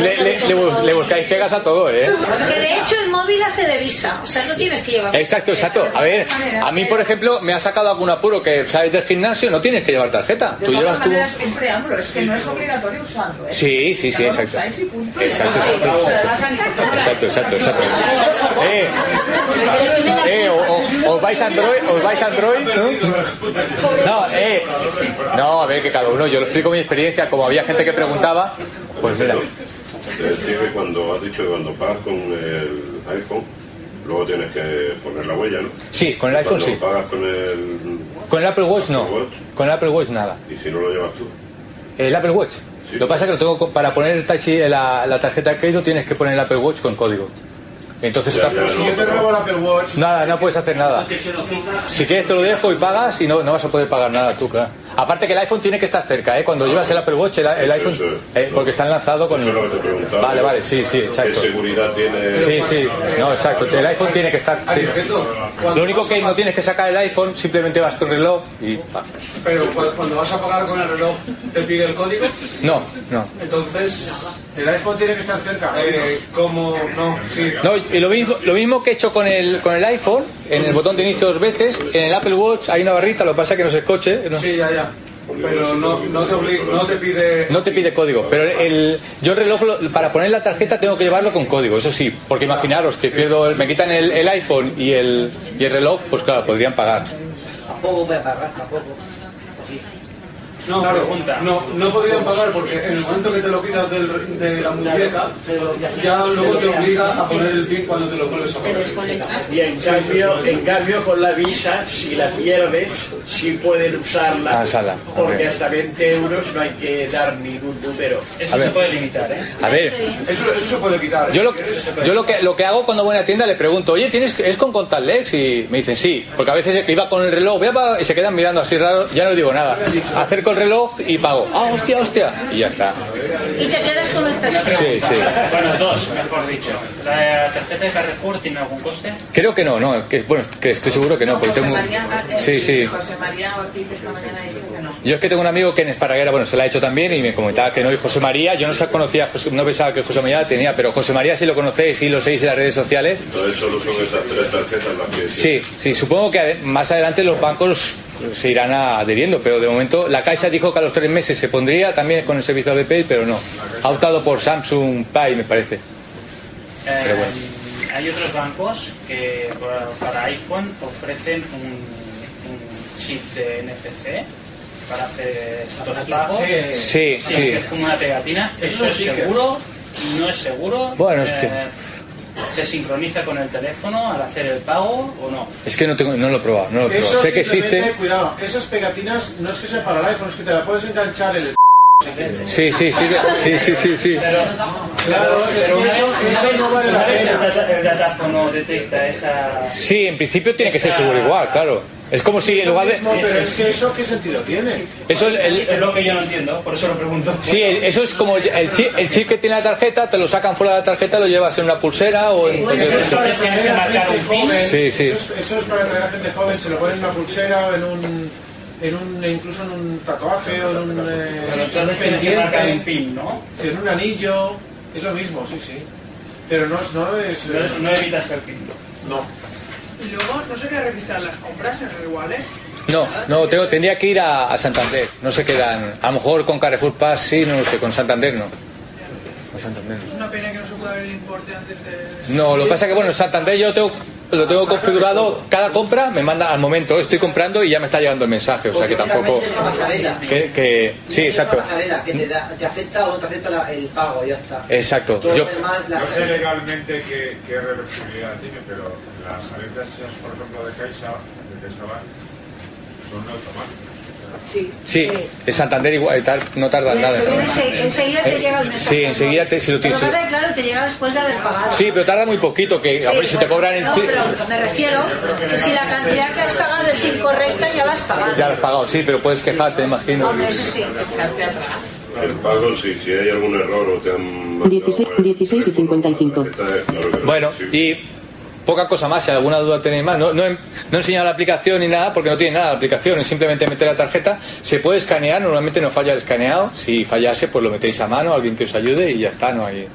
Le, le- le le buscáis pegas a todo, ¿eh? Que de hecho el móvil hace de visa, o sea, no tienes que llevar. Exacto, exacto. A ver, a mí, por ejemplo, me ha sacado algún apuro que sales del gimnasio, no tienes que llevar tarjeta. Tú De llevas todas tu... maneras, un preámbulo, es que no es obligatorio usarlo. ¿eh? Sí, sí, sí, exacto. Exacto, exacto, exacto. Exacto, exacto. Eh, eh, o, o- os vais a Android, os vais a Android, ¿no? No, eh, no, a ver que cada uno, yo lo explico mi experiencia, como había gente que preguntaba, pues mira, Te decía que cuando has dicho que cuando pagas con el iPhone, luego tienes que poner la huella, ¿no? sí, con el iPhone Cuando sí, pagas con el... con el Apple Watch no, con el Apple Watch nada. ¿Y si no lo llevas tú? El Apple Watch, lo que pasa es que lo tengo co- para poner el taxi, la, la tarjeta de crédito tienes que poner el Apple Watch con código. Entonces Ya, ya, Si yo te robo el Apple Watch, nada, no puedes hacer nada. Si quieres te lo dejo y pagas y no, no vas a poder pagar nada tú, claro. Aparte que el iPhone tiene que estar cerca, ¿eh? Cuando llevas el Apple Watch, el, el iPhone... eh, porque están lanzados con... Eso es lo que te preguntaba. Vale, vale, sí, sí, ¿Qué exacto. seguridad tiene? Sí, sí, no, exacto. El iPhone tiene que estar... Lo único que no tienes que sacar el iPhone, simplemente vas con reloj y... pa. pero cu- cuando vas a pagar con el reloj, te pide el código. No, no. Entonces, el iPhone tiene que estar cerca. Eh, como no, sí. No, y lo mismo, lo mismo que he hecho con el, con el iPhone, en el botón de inicio dos veces, en el Apple Watch hay una barrita, lo que pasa es que no es el coche. ¿no? Sí, ya, ya. Pero no, no, te, obli- no te pide. No te pide código, pero el, yo el reloj lo- para poner la tarjeta tengo que llevarlo con código, eso sí, porque imaginaros que pierdo, el- me quitan el, el iPhone y el, y el reloj, pues claro, podrían pagar. Tampoco voy a pagar, tampoco. No, claro, no, no podrían pagar porque en el momento que te lo quitas del- de la muñeca, ya luego te obliga a poner el PIN cuando te lo vuelves a poner. Y en cambio, en cambio con la visa, si la pierdes, sí pueden usarla. Ah, sala. Porque hasta 20 euros no hay que dar ningún número. Eso A ver. se puede limitar, ¿eh? A ver, Eso, eso se puede quitar. ¿eh? yo lo, yo lo que lo que hago cuando voy a una tienda le pregunto, oye, ¿tienes es con contactless? Y me dicen sí, porque a veces iba con el reloj, voy a pagar", y se quedan mirando así raro, ya no digo nada. Acerco el reloj y pago. Ah, hostia, hostia. Y ya está. Y te quedas con el teléfono. Sí, sí. Bueno, dos, mejor dicho. ¿La tarjeta de Carrefour tiene algún coste? Creo que no, no, que bueno, que estoy seguro que no, porque José tengo eh, Sí, sí. José María Ortiz esta mañana ha dicho que no. Yo es que tengo un amigo que en Esparraguera, bueno, se la ha hecho también y me comentaba que no, y José María, yo no se conocía, no pensaba que José María la tenía, pero José María sí lo conocéis, sí lo seguís en las redes sociales. Entonces solo son esas tres tarjetas las que... Sí, sí, supongo que más adelante los bancos se irán adheriendo, pero de momento la Caixa dijo que a los tres meses se pondría también con el servicio de Pay, pero no. Ha optado por Samsung Pay, me parece. Eh, Pero bueno. Hay otros bancos que para, iPhone ofrecen un, un chip de NFC para hacer estos pagos. Sí, sí. es como una pegatina. ¿Eso es seguro? ¿No es seguro? Bueno, es que- Eh, ¿Se sincroniza con el teléfono al hacer el pago o no? Es que no, tengo, no lo he probado, no lo he probado. Eso Sé que existe. Cuidado, esas pegatinas no es que sean para el iPhone, es que te la puedes enganchar en el. Sí, sí, sí, sí, sí, sí, sí. Claro, es que eso, eso no vale la pena. el datáfono detecta esa... Sí, en principio tiene que ser seguro igual, claro. Es como si en lugar de... No, pero es que eso, ¿qué sentido tiene? Eso el- el- Es lo que yo no entiendo, por eso lo pregunto. Sí, eso es como el chip, el chip que tiene la tarjeta, te lo sacan fuera de la tarjeta, lo llevas en una pulsera o en cualquier Eso es para que marcar un pin. joven. Sí, sí. Eso es, eso es para atraer a gente joven, se lo ponen en una pulsera o en un, en un incluso en un tatuaje o en un, eh, Pero en un marcar un pendiente, pin, ¿no? en un anillo, es lo mismo, sí, sí. Pero no, es- no es... No, no evitas el pin. No. Y luego no se queda registrar las compras en el igual, ¿eh? No, no, tengo, tendría que ir a, a Santander. No se quedan. A lo mejor con Carrefour Pass sí, no lo sé, con Santander no. Con Santander. Es una pena que no se pueda ver el importe antes de... No, lo que pasa es que, bueno, en Santander yo tengo lo tengo configurado, cada compra me manda al momento, estoy comprando y ya me está llegando el mensaje, o sea que tampoco... Únicamente la pasarela. Que, que- sí, exacto. Que te, da- te afecta o no te afecta la- el pago, ya está. Exacto. Todo Yo, lo demás, la- No sé legalmente qué, qué reversibilidad tiene, pero las alertas esas, por ejemplo, de Caixa, de CaixaBank, son automáticas. Sí. sí, en Santander igual, tar- no tarda nada. Ense- Enseguida te llega el mensaje. Sí, enseguida te, si lo tienes. que, claro, te llega después de haber pagado. Sí, pero tarda muy poquito, que a ver si te cobran el... No, pero me refiero que si la cantidad que has pagado es incorrecta, ya la has pagado. Ya lo has pagado, sí, pero puedes quejarte, imagino. Hombre, eso sí. El pago, sí, si hay algún error o te han... 16, 16 y 55. Bueno, y poca cosa más, si alguna duda tenéis más. No, no, he, no he enseñado la aplicación ni nada porque no tiene nada la aplicación, es simplemente meter la tarjeta. Se puede escanear, normalmente no falla el escaneado. Si fallase, pues lo metéis a mano, alguien que os ayude y ya está, no hay.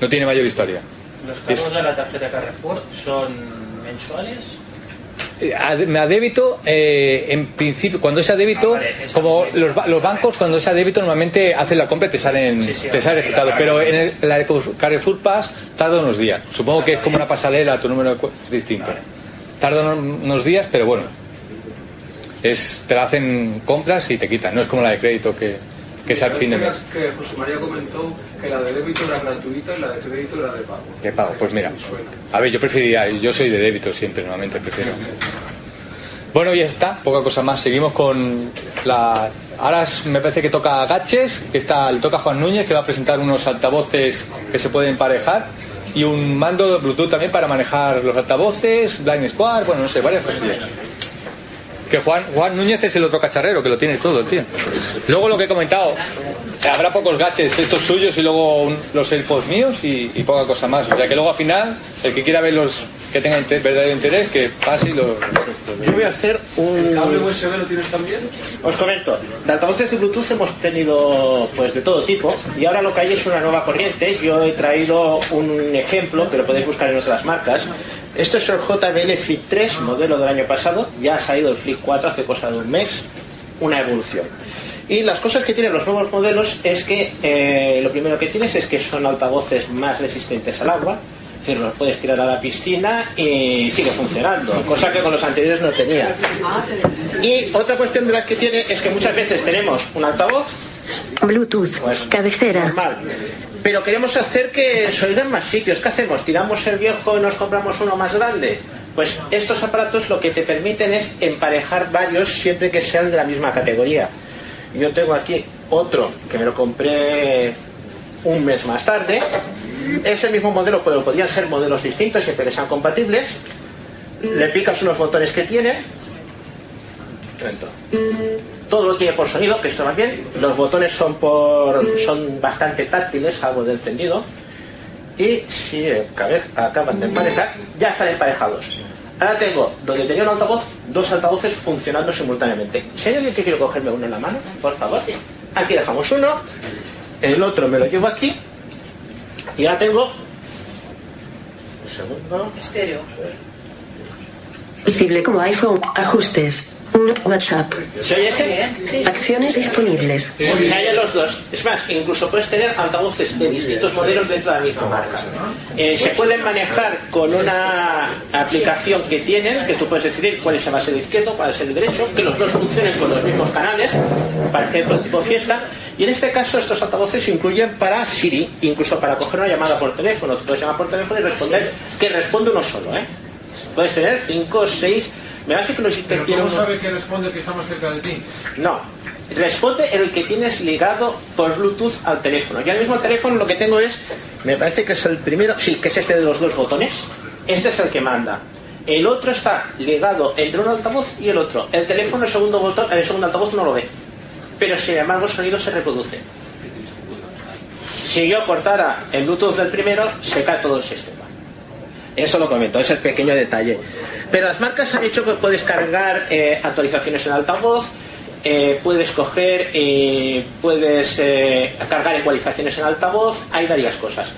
No tiene mayor historia. Los cargos de la tarjeta Carrefour son mensuales. A, débito, eh, en principio, cuando es a débito, como los, ba- los bancos, cuando es a débito, normalmente hacen la compra y te salen, te sale registrado. Pero en el, la de Carrefour Pass tarda unos días. Supongo que es como una pasarela, tu número es distinto. Tarda unos- unos días, pero bueno. Es, te la hacen compras y te quitan. No es como la de crédito que, que es al fin de mes. Que José María comentó que la de débito era gratuita y la de crédito era de pago. ¿Qué pago? Pues mira. A ver, yo preferiría, yo soy de débito siempre, normalmente prefiero. Bueno, ya está, poca cosa más. Seguimos con la. Ahora me parece que toca Gaches, que está, le toca a Juan Núñez, que va a presentar unos altavoces que se pueden emparejar y un mando de Bluetooth también para manejar los altavoces, Blind Squad, bueno, no sé, varias cosillas. Que Juan, Juan Núñez es el otro cacharrero, que lo tiene todo, tío. Luego lo que he comentado, habrá pocos gaches, estos suyos y luego un- los AirPods míos y, y poca cosa más. O sea que luego al final, el que quiera ver los que tenga inter- verdadero interés, que pase y los... Yo voy a hacer un... ¿El cable USB lo tienes también? Os comento, de altavoces de Bluetooth hemos tenido pues de todo tipo y ahora lo que hay es una nueva corriente. Yo he traído un ejemplo que lo podéis buscar en otras marcas. Esto es el JBL Flip 3, modelo del año pasado. Ya ha salido el Flip 4 hace cosa de un mes. Una evolución. Y las cosas que tienen los nuevos modelos es que eh, lo primero que tienes es que son altavoces más resistentes al agua. Es decir, los puedes tirar a la piscina y sigue funcionando, cosa que con los anteriores no tenía. Y otra cuestión de las que tiene es que muchas veces tenemos un altavoz Bluetooth. Cabecera. normal, pero queremos hacer que se oigan más sitios. ¿Qué hacemos? ¿Tiramos el viejo y nos compramos uno más grande? Pues estos aparatos lo que te permiten es emparejar varios siempre que sean de la misma categoría. Yo tengo aquí otro que me lo compré un mes más tarde. Es el mismo modelo, pero podrían ser modelos distintos siempre que sean compatibles. Le picas unos botones que tiene. Todo lo tiene por sonido, que va bien. Los botones son por son bastante táctiles, salvo del encendido. Y si acaban de emparejar, ya están emparejados. Ahora tengo, donde tenía un altavoz, dos altavoces funcionando simultáneamente. Si hay alguien que quiere cogerme uno en la mano, por favor. Aquí dejamos uno, el otro me lo llevo aquí, y ahora tengo. Un segundo. Estéreo. Visible como iPhone. Ajustes. 1. WhatsApp. ¿Se oye ese? Acciones disponibles. Haya los dos. Es más, incluso puedes tener altavoces de distintos modelos dentro de la misma marca. Eh, se pueden manejar con una aplicación que tienen, que tú puedes decidir cuál es el base de izquierdo, cuál es el derecho, que los dos funcionen con los mismos canales, para ejemplo, tipo fiesta. Y en este caso, estos altavoces se incluyen para Siri, incluso para coger una llamada por teléfono. Tú puedes llamar por teléfono y responder, que responde uno solo, ¿eh? Puedes tener cinco, seis. Me parece que los ¿Pero cómo uno- sabe que responde que está más cerca de ti? no. Responde el que tienes ligado por Bluetooth al teléfono. Yo al mismo teléfono lo que tengo es, me parece que es el primero, sí, que es este de los dos botones. Este es el que manda. El otro está ligado entre un altavoz y el otro. El teléfono, el segundo botón, el segundo altavoz no lo ve. Pero sin embargo el sonido se reproduce. Si yo cortara el Bluetooth del primero, se cae todo el sistema. Eso lo comento, es el pequeño detalle. Pero las marcas han hecho que puedes cargar eh, actualizaciones en altavoz, eh, puedes coger y puedes eh, cargar ecualizaciones en altavoz, hay varias cosas.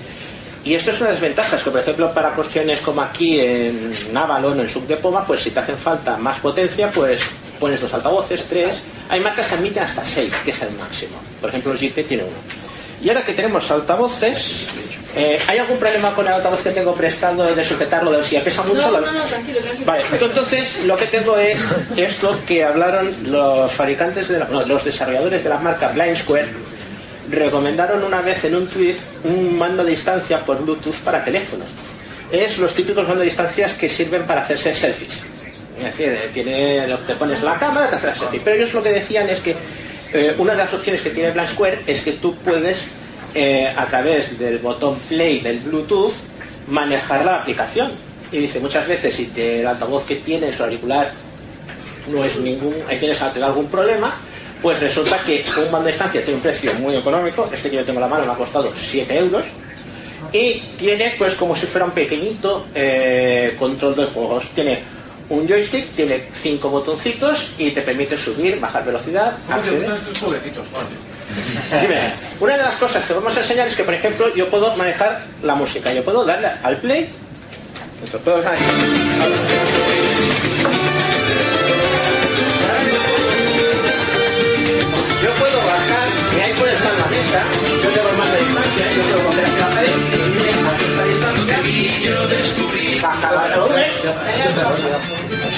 Y esto es una desventaja, que por ejemplo para cuestiones como aquí en Avalon o en Sub de Poma, pues si te hacen falta más potencia, pues pones dos altavoces, tres. Hay marcas que admiten hasta seis, que es el máximo. Por ejemplo, GT tiene uno. Y ahora que tenemos altavoces, eh, ¿hay algún problema con el altavoz que tengo prestado de sujetarlo de si pesa mucho? No, la- no, no, tranquilo, tranquilo. Vale, entonces lo que tengo es esto que hablaron los fabricantes de la- no, los desarrolladores de la marca Blind Square recomendaron una vez en un tweet un mando a distancia por Bluetooth para teléfonos. Es los típicos mandos a distancias que sirven para hacerse selfies. Es decir, eh, tiene, lo- te pones la cámara, te haces selfie. Pero ellos lo que decían es que eh, una de las opciones que tiene Blind Square es que tú puedes, eh, a través del botón play del Bluetooth, manejar la aplicación. Y dice, muchas veces si te, el altavoz que tienes o auricular no es ningún, ahí tienes algún problema, pues resulta que un mando de distancia tiene un precio muy económico, este que yo tengo en la mano me ha costado 7 euros, y tiene pues como si fuera un pequeñito eh, control de juegos. Tiene un joystick, tiene cinco botoncitos y te permite subir, bajar velocidad. ¿Cómo te gustan estos juguetitos? Dime, una de las cosas que vamos a enseñar es que, por ejemplo, yo puedo manejar la música. Yo puedo darle al play. Esto puedo manejar.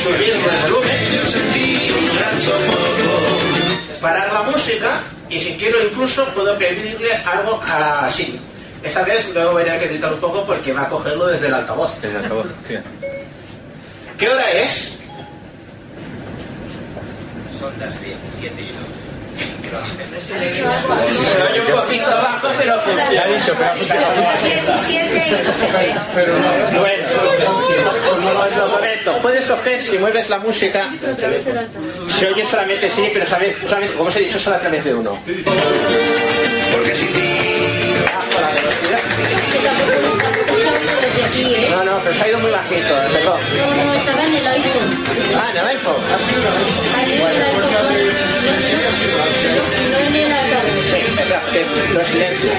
subir el volumen, parar la música y si quiero incluso puedo pedirle algo a Siri. Esta vez luego voy a tener que gritar un poco porque va a cogerlo desde el altavoz. Desde el altavoz, sí. ¿Qué hora es? Son las 17 y 1. Pero funciona. Ha dicho, pero Bueno, os lo comento. Puedes coger, si mueves la música, se oye solamente sí, pero como os he dicho, solo a través de uno. Porque si Bajo la velocidad. Desde aquí, ¿eh? No, no, pero se ha ido muy bajito, perdón. No, no, estaba en el iPhone. Ah, en el iPhone. Ahí en el iPhone. No en el altavoz. Sí, espera, que lo silencio.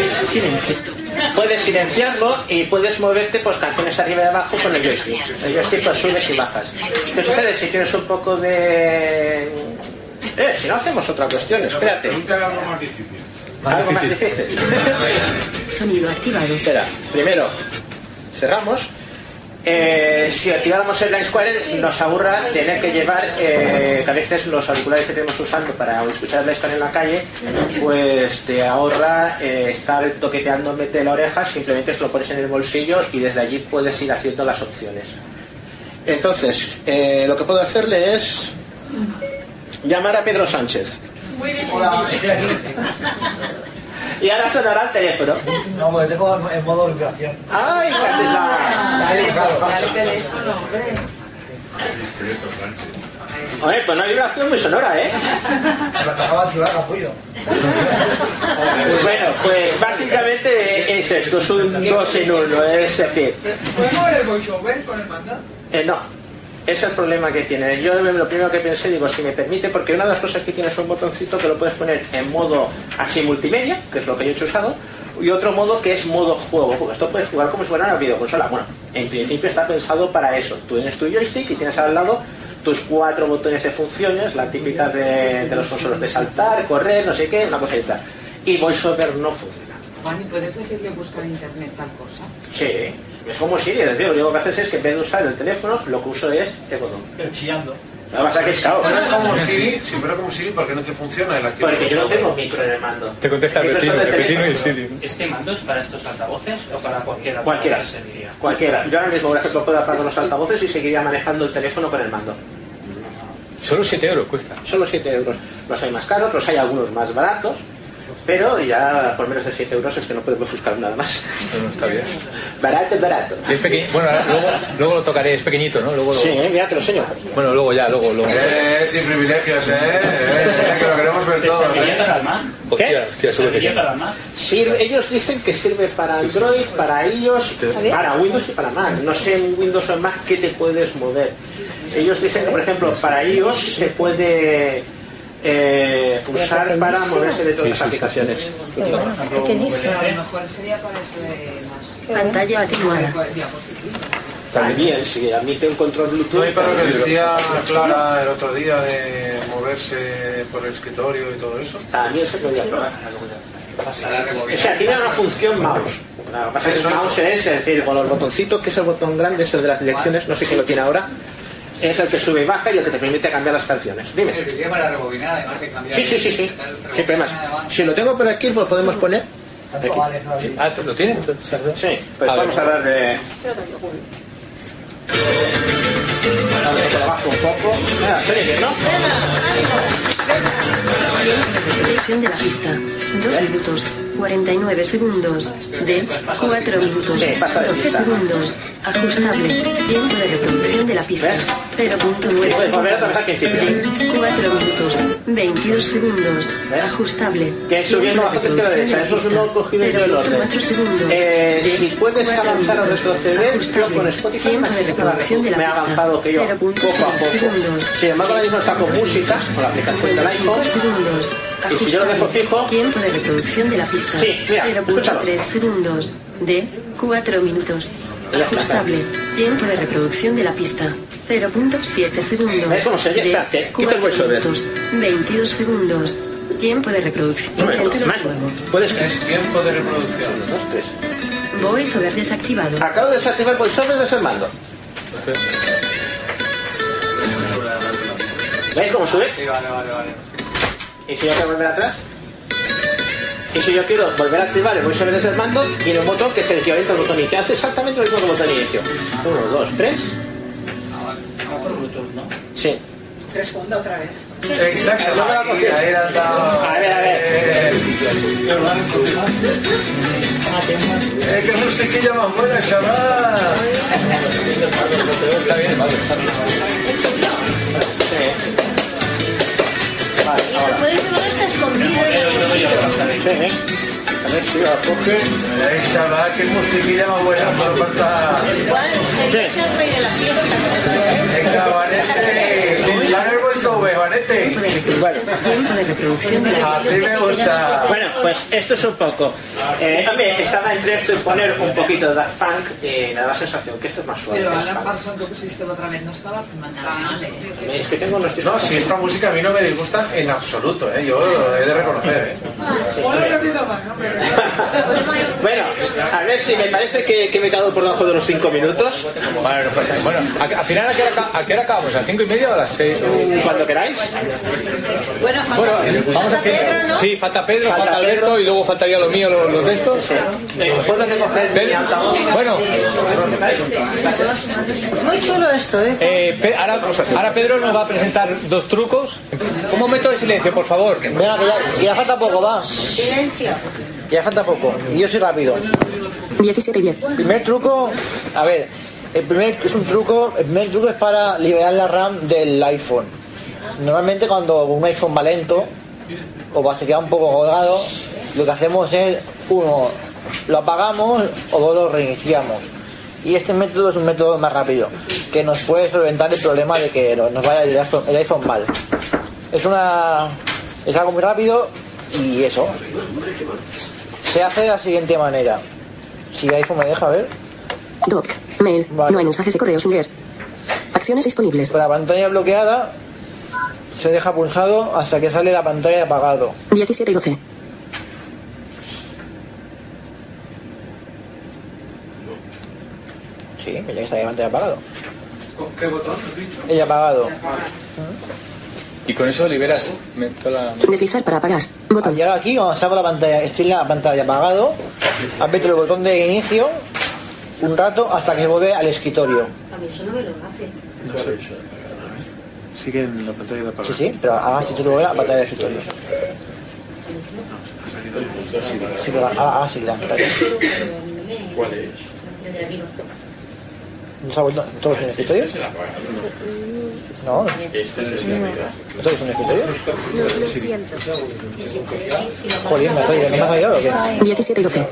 Puedes silenciarlo y puedes moverte pues canciones arriba y abajo con el joystick. El joystick pues subes y bajas. ¿Qué sucede si tienes un poco de... Eh, si no hacemos otra cuestión, espérate. Pregúntale algo más difícil. Algo más difícil. Sonido activado. Espera, primero cerramos. Eh, si activáramos el Line Square nos aburra tener que llevar eh, que a veces los auriculares que tenemos usando para escuchar el Line Square en la calle pues te ahorra eh, estar toqueteando mete la oreja simplemente te lo pones en el bolsillo y desde allí puedes ir haciendo las opciones entonces eh, lo que puedo hacerle es llamar a Pedro Sánchez Muy difícil. Hola. Y ahora sonará el teléfono No, porque tengo en modo vibración. ¡ay! casi la- Dale, claro. Dale teléfono, hombre. Oye, pues una vibración muy sonora, ¿eh? Me acabo de activar apoyo. Bueno, pues básicamente es esto, es un dos en uno, es decir, ¿Podemos ver el voiceover con el mando? eh, no, es el problema que tiene. Yo lo primero que pensé, digo, si me permite, porque una de las cosas que tiene es un botoncito que lo puedes poner en modo así multimedia, que es lo que yo he usado, y otro modo que es modo juego, porque esto puedes jugar como si fuera una videoconsola. Bueno, en principio está pensado para eso. Tú tienes tu joystick y tienes al lado tus cuatro botones de funciones, la típica de, de los consolos de saltar, correr, no sé qué, una cosa y tal. Y VoiceOver no funciona. Juan, ¿y puedes decirle buscar en internet tal cosa? Sí, es como Siri, es decir, lo único que haces es que en vez de usar el teléfono, lo que uso es el botón. Chillando. Lo que pasa es que, Si fuera como Siri, si fuera como Siri, ¿por qué no te funciona el activo? porque yo no tengo micro en el mando. Te contesta el vecino, el vecino y. Siri. ¿Este mando es para estos altavoces o para cualquiera? Cualquiera. Sería. Cualquiera. Yo ahora mismo, por ejemplo, puedo apagar los altavoces y seguiría manejando el teléfono con el mando. Solo 7 euros cuesta. Solo 7 euros. Los hay más caros, los hay algunos más baratos, pero ya por menos de 7 euros es que no podemos buscar nada más. No, está bien. Barato, barato. Es pequeño. Bueno, ahora- luego, luego lo tocaré, es pequeñito, ¿no? Luego lo- Sí, mira, te lo enseño. Bueno, luego ya, luego, luego. Eh, sin privilegios, eh, eh, que lo queremos ver ¿Te todo. serviría eh. para el Mac? Hostia, hostia, sube ¿Serviría pequeño. para el Mac? Sirve- ellos dicen que sirve para Android, para iOS, para Windows y para Mac. No sé en Windows o en Mac qué te puedes mover. Ellos dicen que, por ejemplo, para iOS se puede eh, usar para moverse de todas las aplicaciones. A lo mejor sería para eso de más. Pantalla activada. Diapositivas. También, si admite un control Bluetooth. No, y para lo que decía Clara el otro día de moverse por el escritorio y todo eso. También se podría probar. O sea, tiene una función mouse. Lo que pasa es que el mouse es, es decir, con los botoncitos, que es el botón grande, es el de las direcciones, no sé quién lo tiene ahora, es el que sube y baja y el que te permite cambiar las canciones. Dime. Serviría para rebobinar, además que cambiar. Sí, sí, sí, sí. Sin problemas. Si lo tengo por aquí, lo podemos poner. Aquí. Ah, ¿lo tienes? Sí, pues vamos a ver de. Vamos a que lo bajo un poco. Mira, se oye bien, ¿no? Dirección de la pista. 2 minutos. 49 segundos. D. 4 minutos. Sí, pasa de 12 pista. segundos. Ajustable. Tiempo de reproducción de la pista. 0.9 Puedes volver a trabajar al principio. D. 4 minutos. 22 segundos. Ajustable. Que es subiendo de bajo izquierda derecha. Eso es he cogido yo el orden. 0.4 segundos. Eh, si puedes 4 avanzar o retroceder, yo con Spotify Tiempo me de reproducción de la me ha avanzado que yo, 0.6 poco a poco. segundos. Sin embargo, ahora mismo está con música, con la aplicación del iPhone. segundos. Y si yo lo dejo fijo. Tiempo de reproducción de la pista. Sí, mira, escúchalo. 0.3 segundos. D. 4 minutos. Ajustable. Tiempo de reproducción de la pista. 0.7 segundos. ¿Ves cómo se oye? Que quita el 4 voiceover. minutos. 22 segundos. Tiempo de reproducción. Más. de nuevo. Puedes. Es tiempo de reproducción. Dos, tres. Voiceover desactivado. Acabo de desactivar el voiceover desde el mando. ¿Veis cómo sube? Sí, vale, vale, vale. Y si yo quiero volver atrás. Y si yo quiero volver a activar el voiceover desde el mando, tiene un botón que es el equivalente al botón inicio. Hace exactamente lo mismo que el botón inicio. Uno, dos, tres. Sí. Otra vez. Exacto. No me cogido. Ahí ha dado- A ver, a ver. Eh, qué musiquilla más buena, chaval. Está bien, vale. Ahora. Puedes llevar hasta escondido en el bolsillo. ¿Eh? A ver coge. Eh, chaval, qué musiquilla más buena. Solo falta. Igual sería Sí. el rey de la fiesta. Venga, Vanete. Limpiar el voiceover, Vanete. Bueno. Tiempo de reproducción de la A ti me gusta. Bueno, pues esto es un poco. Eh, estaba entre esto y poner un poquito de Daft Punk y me da la sensación que esto es más suave. Pero que Alan. Parsons que pusiste la otra vez no estaba mal, ¿eh? Es que tengo unos No, si esta música a mí no me disgusta en absoluto, ¿eh? yo lo he de reconocer. ¿eh? Bueno, a ver si me parece que, que me he quedado por debajo de los 5 minutos. Bueno, pues, bueno, a- al final, ¿a qué, hora, a qué hora acabamos? ¿A las cinco y media o a las seis? Cuando queráis. Bueno, Bueno, falta, vamos a Pedro. Sí, falta Pedro, Falta falta Alberto Pedro. y luego faltaría lo mío, los, los textos. Bueno, Muy chulo esto, ¿eh? eh, Pe- ahora, ahora Pedro nos va a presentar dos trucos. Un momento de silencio, por favor. Venga, que ya, que ya falta poco, va. Silencio. Ya falta poco. Y yo soy rápido. 17 y 10. Primer truco, a ver, el primer es un truco, el primer truco es para liberar la RAM del iPhone. Normalmente cuando un iPhone va lento o va se queda un poco colgado, lo que hacemos es uno lo apagamos o dos lo reiniciamos. Y este método es un método más rápido, que nos puede solventar el problema de que no- nos vaya el iPhone, el iPhone mal. Es una es algo muy rápido y eso. Se hace de la siguiente manera. Si el iPhone me deja ver. Doc. Mail. No hay mensajes de correo sin leer. Acciones disponibles. Con la pantalla bloqueada se deja pulsado hasta que sale la pantalla de apagado. 17 y 12. Sí, ya está la pantalla apagado. ¿Con qué botón has dicho? Ella apagado. Y con eso liberas me- toda la... Deslizar para apagar. Y ahora aquí, cuando saco la pantalla, estoy en la pantalla apagado, aprieto el botón de inicio un rato hasta que vuelve al escritorio. A mí eso no me lo hace. Sigue en la pantalla de apagado. Sí, sí, pero ahora sí te vuelve a la pantalla de escritorio. Sí, pero ahora, ahora sí la pantalla. ¿Cuál es? ¿No se ha vuelto todos en el escritorio? No, Este es el Navidad. ¿todos en el escritorio? No, lo siento. Joder, ¿me has oído? ¿No me has oído o qué? 17 y 12.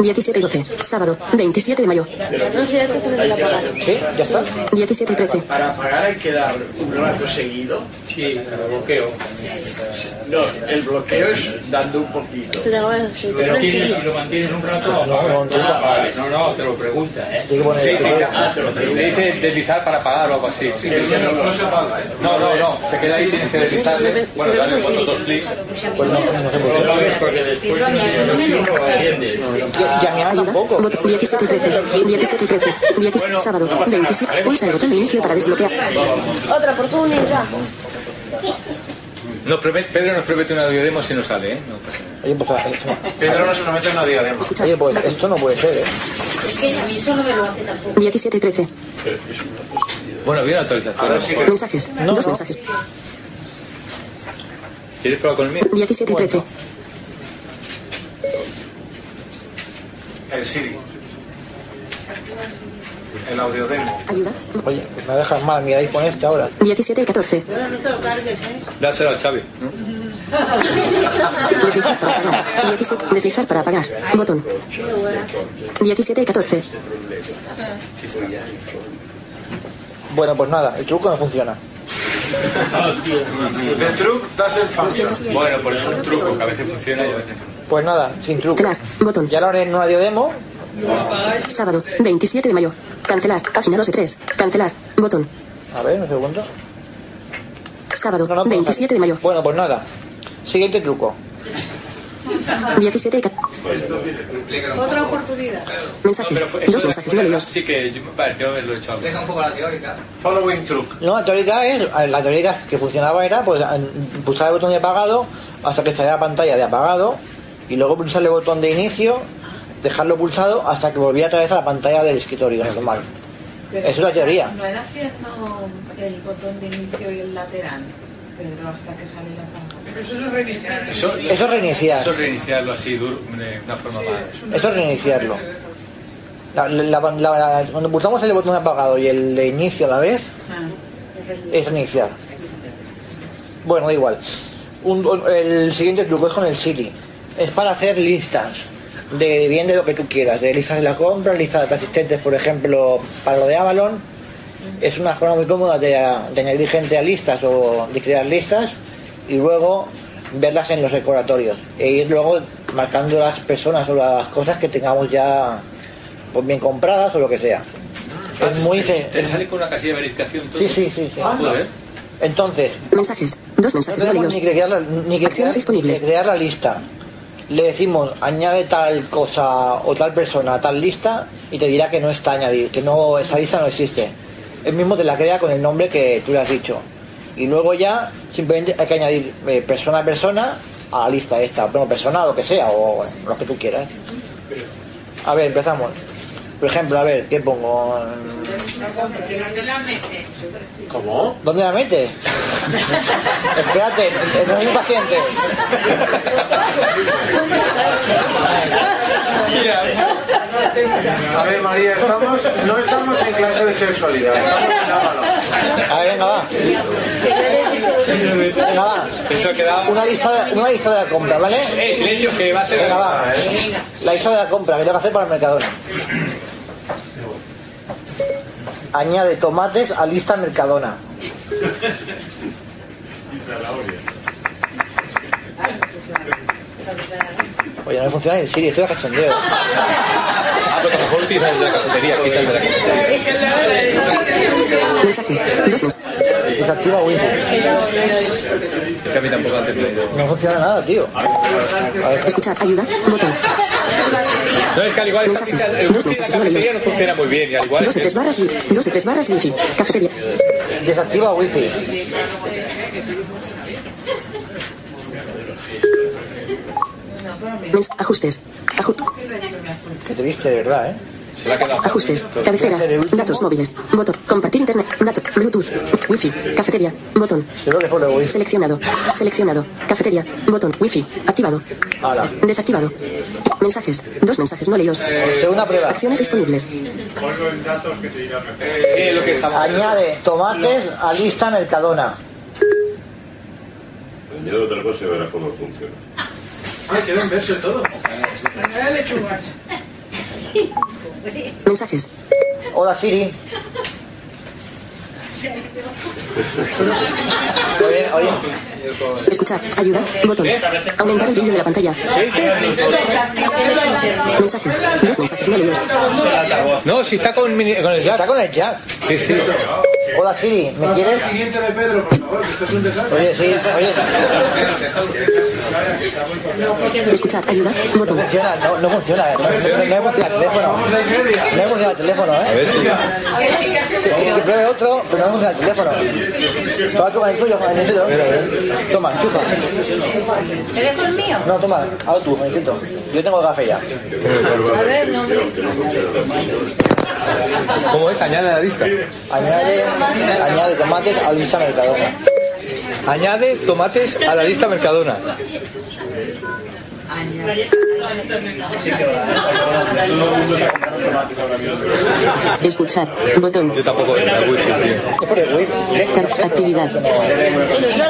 17 y 12. Sábado. 27 de mayo. No. ¿Sí? ¿Ya está? 17 y 13. Para apagar hay que dar un rato seguido. Sí, el bloqueo. No, el bloqueo es dando un poquito. Pero si lo mantienes en un rato. No, no, no, Ah, vale. No, no, te lo pregunta, ¿eh? Sí, Ah, te lo le dice deslizar para pagar o algo así. Sí, Que sí, no- no se apaga, ¿eh? No, no, no. Se queda ahí, tienes que deslizarle. Bueno, darle cuatro dos clics. Pues no, no sé por No qué. sabes porque después no lo entiendes. Y, y a mí Ayuda. tampoco. Bot 17 y 13. 17 y 13. 17. Sábado. 27. Pulsa el botón de inicio para desbloquear. Otra oportunidad. Nos promete- Pedro nos promete una audiodemo si no sale, ¿eh? No pasa nada. Oye, pues, esto, Pedro nos promete una diadema. oye, pues esto no puede ser, ¿eh? Es que a mí eso no me lo hace tampoco. 17 y 13. Bueno, bien la actualización. Mensajes. Dos mensajes. ¿Quieres probar con el mío? 17 y 13. El Siri. El audio demo. Ayuda. Oye, pues me dejas mal mi iPhone este ahora. 17 y 14. Ahora no te lo cargues, ¿eh? Dáselo al Xavi. ¿no? Deslizar para apagar. 17. Deslizar para apagar. Botón. 17 y 14. Bueno, pues nada, el truco no funciona. The truc doesn't function. Bueno, por eso es un truco, que a veces funciona y a veces no. Pues nada, sin truco. Cancelar. Botón. Ya lo haré en una audiodemo. Sábado. 27 de mayo. Cancelar. Página 2 de 3. Cancelar. Botón. A ver, un segundo. Sábado. No, no puedo 27 de mayo. Bueno, pues nada. Siguiente truco. 17 y 14. Otra oportunidad. Mensajes. Eso Dos mensajes no leídos. Sí, que yo me pareció haberlo hecho. Explica un poco la teórica. Following truc. No, la teórica es, la teórica que funcionaba era pues pulsar el botón de apagado hasta que saliera la pantalla de apagado y luego pulsar el botón de inicio, dejarlo pulsado hasta que volvía otra vez a la pantalla del escritorio normal. Es la teoría. No era haciendo el botón de inicio y el lateral, Pedro, hasta que sale la pantalla. Pero eso es reiniciar. Eso, Eso es reiniciar. Eso es reiniciarlo así, duro, de una forma más. Eso es reiniciarlo. La- la- la- la- cuando pulsamos el botón de apagado y el de inicio a la vez, es reiniciar. Bueno, da igual. Un- un- el siguiente truco es con el Siri. Es para hacer listas de bien de lo que tú quieras, de listas de la compra, listas de asistentes, por ejemplo, para lo de Avalon. Es una forma muy cómoda de, de añadir gente a listas o de crear listas y luego verlas en los recordatorios e ir luego marcando las personas o las cosas que tengamos ya pues, bien compradas o lo que sea. Es muy ¿Te, te sale con una casilla de verificación todo? Sí, sí, sí. sí. Joder. Entonces, Mensajes. Dos mensajes no tenemos ni que crear la, ni que crear, disponibles. ni que crear la lista. Le decimos añade tal cosa o tal persona a tal lista y te dirá que no está añadida, que no esa lista no existe. El mismo te la crea con el nombre que tú le has dicho. Y luego ya simplemente hay que añadir eh, persona a persona a la lista esta, bueno, persona o lo que sea, o bueno, lo que tú quieras. A ver, empezamos. Por ejemplo, a ver, ¿qué pongo? ¿Dónde la metes? ¿Cómo? ¿Dónde la metes? Espérate, no es impaciente. A ver, María, estamos, no estamos en clase de sexualidad. Estamos en Avalon. A ver, venga, va. Venga, va. Eso queda. Una lista de, una lista de la compra, ¿vale? Eh, silencio, que va a hacer. Venga, va. La lista de la compra que tengo que hacer para el Mercadona. Añade tomates a lista Mercadona. Oye, no me funciona el Siri, estoy a cachondeo. Ah, a lo mejor utilizas el de la cafetería, el de la cafetería. Mensajes. Dos mensajes. Desactiva Wi-Fi. Es que a mí tampoco antes me No funciona nada, tío. A ver, Escuchar. Ayuda. Botón. No, es que al igual el wifi de la no cafetería no leídos. funciona muy bien y al igual barras wi- Dos de tres barras wifi. Cafetería. desactiva Wi-Fi. Ajustes. Aju- Que te viste de verdad, ¿eh? Se ajustes. Cabecera. Datos móviles. Botón. Compartir internet. Datos. Bluetooth. Wifi. Cafetería. Botón. Seleccionado. Seleccionado. Cafetería. Botón. Wifi. Activado. Desactivado. Mensajes. Dos mensajes no leídos. segunda prueba. Acciones disponibles. Estamos. Añade tomates a lista Mercadona. Añade otra cosa y verás cómo funciona. Ay, quedó en verso y todo. Añade lechugas. Mensajes. Hola Siri. Oye, oye. Escuchar. Ayuda. Botón. Aumentar el brillo de la pantalla. Mensajes. Dos mensajes no leídos. No, si está con, mini- con el jack. Está con el jack. Sí, sí. Hola Siri, ¿me quieres? de Pedro, por favor, esto es un desastre. Oye, sí, oye. Escuchar. Ayuda. No funciona, no, no funciona. No, no, no funciona el teléfono. No funciona el teléfono, ¿eh? A ver si. Que, pruebe otro, pero no funciona el teléfono. Toma con el tuyo, el tuyo. Toma, enchufa. ¿Te dejo el mío? No, toma, haz tú, necesito. Yo tengo café ya. A ver, no. ¿Cómo es? Añade la lista. Añade, añade tomates a la lista mercadona. Añade tomates a la lista Mercadona. Escuchar. Botón. Yo tampoco actividad.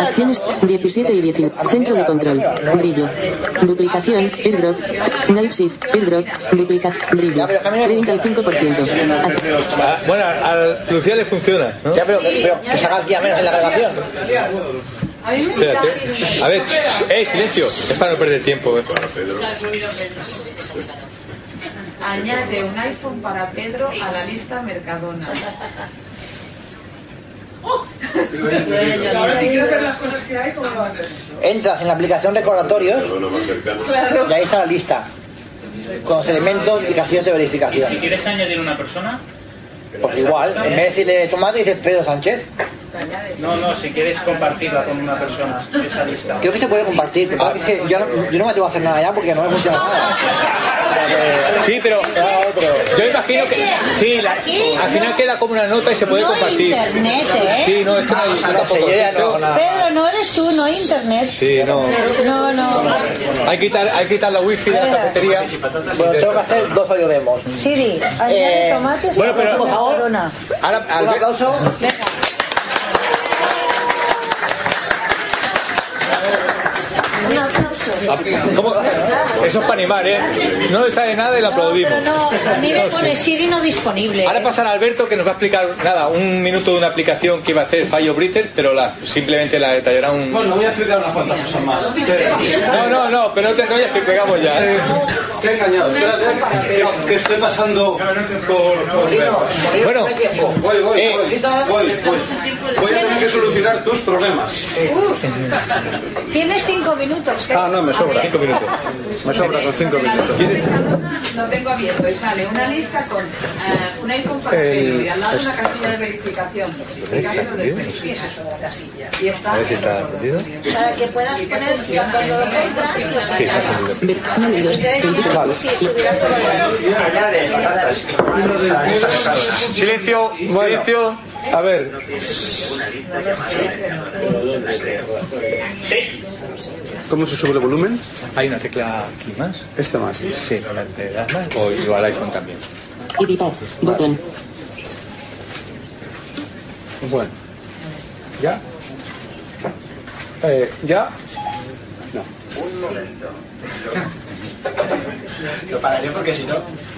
Acciones 17 y 19. Centro de control. Brillo. Duplicación. Airdrop. Night Shift. Airdrop. Duplicación. Brillo. 35%. Ac- Ah, Bueno, a Lucía le funciona, ¿no? Ya, pero, pero que se haga aquí a menos en la grabación. A mí me Espérate. A ver, eh, silencio. Es para no perder tiempo. eh. Añade un iPhone para Pedro a la lista Mercadona. Ahora si quieres ver las cosas que hay, ¿cómo lo haces? Entras en la aplicación recordatorios y ahí está la lista. Con los elementos y casillas de Y si verificación. quieres añadir una persona, Porque igual, en vez de decirle tomate, dices Pedro Sánchez. No, no, si quieres compartirla con una persona, esa lista. Creo que se puede compartir. Pero es que yo no, yo no me atrevo a hacer nada ya porque no me funciona nada. Sí, pero yo imagino que sí, la- al final queda como una nota y se puede No hay compartir. internet, ¿eh? Sí, no, es que no hay, yo tampoco. Creo- Pedro, no eres tú, no hay internet. Sí, no. No, no. Hay que quitar, hay que quitar la wifi de la cafetería. Bueno, tengo que hacer dos audio demos. Siri, Eh, tomates bueno, pero- por favor. Ahora, al Un aplauso. Un aplauso. ¿Cómo? Eso es para animar, ¿eh? No le sabe nada y le No, aplaudimos. pero no, a mí me pone Siri no disponible. Ahora pasará Alberto que nos va a explicar, nada, un minuto de una aplicación que iba a hacer Fallo Britter, pero la, simplemente la detallará un... Bueno, voy a explicar unas cuantas cosas más. No, no, no, pero no te enrolles que pegamos ya. Eh, te he engañado, espérate, que, que estoy pasando por... por Bueno, voy, voy, eh, voy, voy, voy. Voy a tener que solucionar tus problemas. Tienes cinco minutos. ¿qué? Ah, no, me sobra. Cinco minutos. Me sobra con cinco minutos. Lo tengo abierto y sale una lista con eh, un iPhone para El- Pedro y al lado una casilla de verificación. Y está. A ver si está entendido. Para que puedas poner si cuando lo compras, Sí, está entendido. Silencio, silencio. A ver. ¿Cómo se sube el volumen? Hay una tecla aquí más. Este más. Sí, la de las más. O igual iPhone también. Editar. Botón. Bueno. ¿Ya? Eh, ¿Ya? No. Lo pararé porque si no.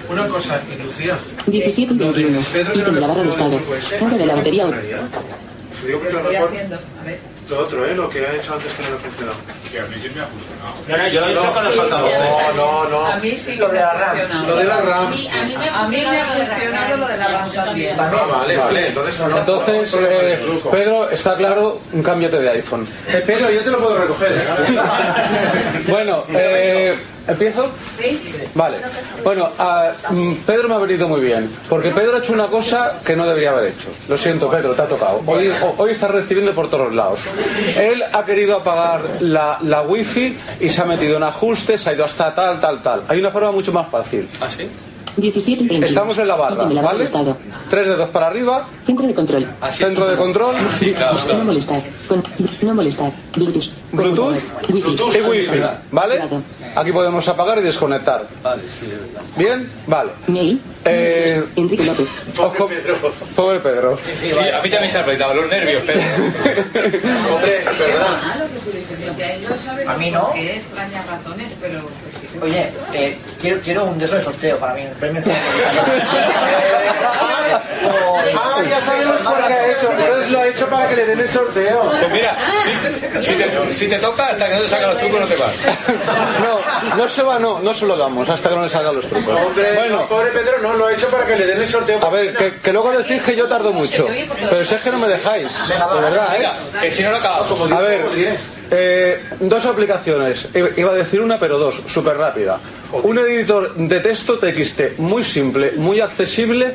Una cosa, y Lucía. 17 y 21. Ítem de la barra de estado. Carga de la batería. Lo Estoy haciendo. A ver. Lo otro, ¿eh? Lo que ha hecho antes que no le ha funcionado. Sí, a mí sí me ha funcionado. No, no, yo lo he hecho con los altavoces. No, no, A no. mí sí Lo de la RAM. Lo de la RAM. A mí me A mí me ha funcionado lo de la RAM también. Ah, vale, vale. Entonces, no. Entonces, eh, Pedro, está claro, cámbiate de iPhone. Eh, Pedro, yo te lo puedo recoger. ¿eh? Bueno, eh, ¿empiezo? Sí. Vale. Bueno, a- mm, Pedro me ha venido muy bien, porque Pedro ha hecho una cosa que no debería haber hecho. Lo siento, Pedro, te ha tocado. Hoy, hoy está recibiendo por todos lados. Él ha querido apagar la, la wifi y se ha metido en ajustes, ha ido hasta tal, tal, tal. Hay una forma mucho más fácil. ¿Ah, sí? 17 y 21. Estamos en la barra, ¿vale? dedos para arriba, Centro de control. centro de control No molestar. Con, no molestar. Bluetooth. Bluetooth Wifi. y wifi, ¿vale? Aquí podemos apagar y desconectar. ¿Bien? Vale. Mail. Eh, Enrique López. pobre Pedro. Sí, a mí también se ha apretado los nervios. Hombre, sabe A mí no. extrañas razones, pero pues. Oye, eh, quiero, quiero un de esos de sorteo para mí. un premio. Ah, ya sabemos por qué ha hecho. Entonces lo ha hecho para que le den el sorteo. Pues mira, si, si te, si te toca, hasta que no te sacan los trucos, no te vas. No, no se va, no, no se lo damos hasta que no le salgan los trucos. Hombre, Bueno, pobre Pedro no, lo ha hecho para que le den el sorteo. a ver, que, que luego decís que yo tardo mucho. Pero si es que no me dejáis. De verdad, ¿eh? Venga, que si no lo acabamos. A ver, eh, dos aplicaciones. Iba- a decir una, pero dos, súper rápida. Un editor de texto TXT muy simple, muy accesible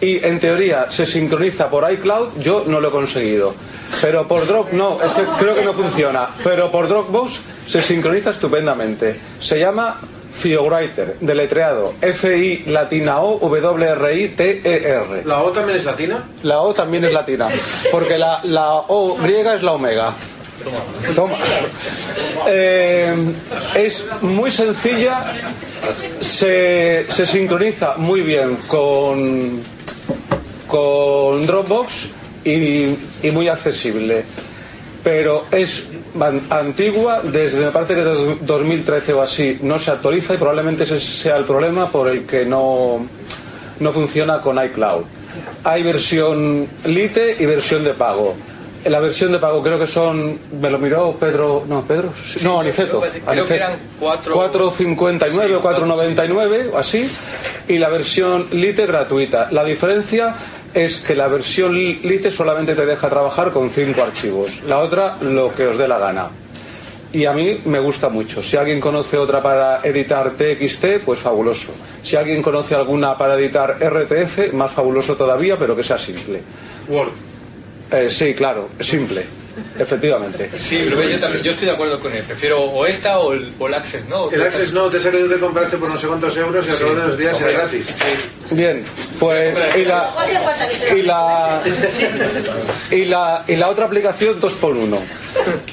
y en teoría se sincroniza por iCloud. Yo no lo he conseguido. Pero por Drop, no, es que creo que no funciona. Pero por Dropbox se sincroniza estupendamente. Se llama FioWriter, deletreado F-I latina O W R I T E. ¿La O también es latina? La O también es latina, porque la, la O griega es la omega. Toma. Eh, es muy sencilla, se, se sincroniza muy bien con, con Dropbox y, y muy accesible. Pero es an- antigua, desde me parece que desde 2013 o así no se actualiza y probablemente ese sea el problema por el que no, no funciona con iCloud. Hay versión Lite y versión de pago. La versión de pago creo que son, me lo miró Pedro, no, Pedro, Sí, no, Aniceto. creo que- creo Aniceto. que eran cuatro- 4,59 o 4,99 o así, y la versión Lite gratuita. La diferencia es que la versión Lite solamente te deja trabajar con cinco archivos, la otra lo que os dé la gana. Y a mí me gusta mucho. Si alguien conoce otra para editar TXT, pues fabuloso. Si alguien conoce alguna para editar RTF, más fabuloso todavía, pero que sea simple. Word. Eh, sí, claro, simple. Efectivamente. Sí, pero yo también, yo estoy de acuerdo con él. Prefiero o esta o el, o el Access, ¿no? El Access no, te que tú te compraste por no sé cuántos euros y al cabo de los días era Hombre, gratis. Bien, pues y la, y la y la y la otra aplicación 2x1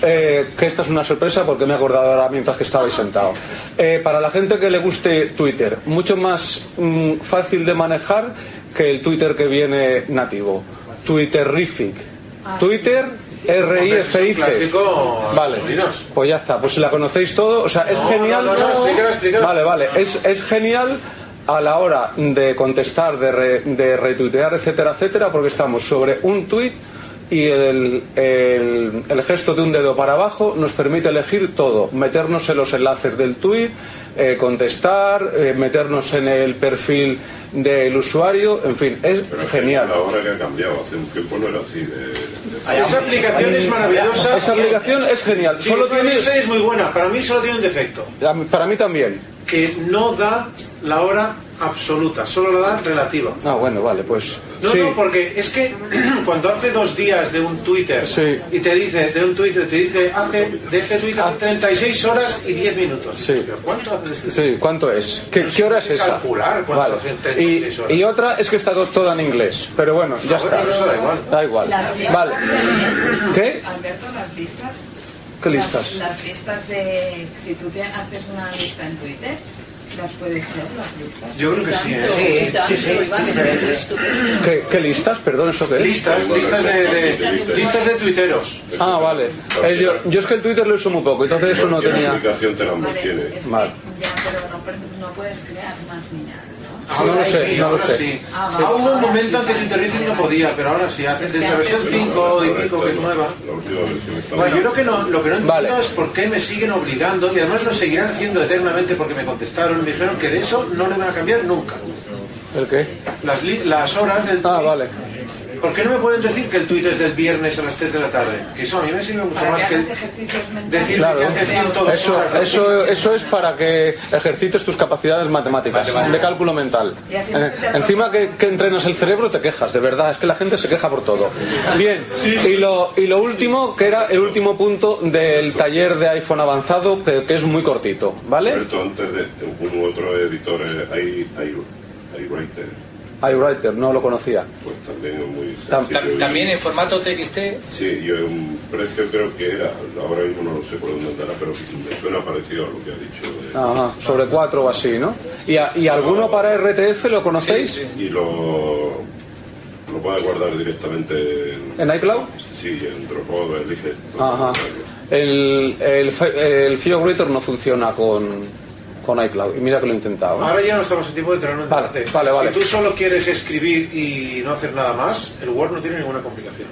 eh, que esta es una sorpresa porque me he acordado ahora mientras que estabais sentado Eh, para la gente que le guste Twitter mucho más mm, fácil de manejar que el Twitter que viene nativo Twitterific Twitter R I F I Es un C clásico, vale. Pues ya está pues si la conocéis todo o sea es No, genial. vale vale es, es genial a la hora de contestar, de, re- de retuitear, etcétera, etcétera, porque estamos sobre un tuit y el, el- el gesto de un dedo para abajo nos permite elegir todo, meternos en los enlaces del tuit, eh, contestar, eh, meternos en el perfil del usuario, en fin, es genial. Ahora que ha cambiado, hace un tiempo no era así. de- Esa aplicación es maravillosa. Esa aplicación es genial. Sí, Solo para mí tiene, es muy buena. Para mí solo tiene un defecto. para mí también. Que no da la hora absoluta, solo la da relativa. Ah, bueno, vale, pues No, sí. no, porque es que cuando hace dos días de un Twitter Sí. y te dice, de un Twitter, te dice, hace de este Twitter hace 36 horas y 10 minutos. Sí. Pero ¿Cuánto hace de este Sí, ¿cuánto es? ¿Qué, qué hora es esa? calcular cuánto Vale. hacen 36 Y, horas. y otra es que está to- toda en inglés. Pero bueno, ya Ah, bueno, está. eso da igual. Da igual. Las Vale. ¿Qué? Alberto, las listas. ¿Qué las- listas? Las, listas de. Si tú te haces una lista en Twitter, las puedes ver, las listas. Yo creo que sí, ¿eh? Sí, Sí, sí, sí, ¿Qué, qué listas? Perdón, ¿eso qué es? Listas, listas de, de- listas de tuiteros. Ah, vale. Eh, yo, yo es que el Twitter lo uso muy poco, entonces eso no ¿Qué tenía... aplicación te la mantiene? Vale. ya, pero no, per- no puedes crear más ni nada, ¿no? No lo sé, sí, no lo ahora sé. sí. Ah, Ah, hubo un momento en que Twitterific no podía, pero ahora sí, desde la versión 5 y pico que es nueva. Bueno, yo lo que no, lo que no entiendo Vale. es por qué me siguen obligando y además lo seguirán haciendo eternamente porque me contestaron y me dijeron que de eso no le van a cambiar nunca. ¿El qué? Las, li- las horas del Ah, vale. ¿Por qué no me pueden decir que el tweet es del viernes a las 3 de la tarde? Que eso a mí me sirve mucho Para más que decir Claro. que hace 102 Eso, horas. eso, eso es para que ejercites tus capacidades matemáticas, de cálculo mental. Eh, encima que, que entrenas el cerebro te quejas, de verdad, es que la gente se queja por todo. Bien, y lo, y lo último, que era el último punto del taller de iPhone avanzado, que, que es muy cortito, ¿vale? Alberto, antes de un otro editor, eh, hay, hay, hay Writer, iWriter, no lo conocía. pues también es muy Tam- sencillo. Tam- También en formato TXT. Sí, yo un precio creo que era, ahora mismo no lo sé por dónde andará, pero me suena parecido a lo que ha dicho. de- Ajá, sobre cuatro o así, ¿no? ¿Y, a- y alguno para RTF lo conocéis? Y lo, lo puedes guardar directamente en, ¿En iCloud? sí, en Dropbox, elige. Ajá. El, el, el FioWriter no funciona con, con iCloud. Y mira que lo he intentado. ¿eh? Ahora ya no estamos en tiempo de entrar en un Vale, debate. vale, vale. Si tú solo quieres escribir y no hacer nada más, el Word no tiene ninguna complicación.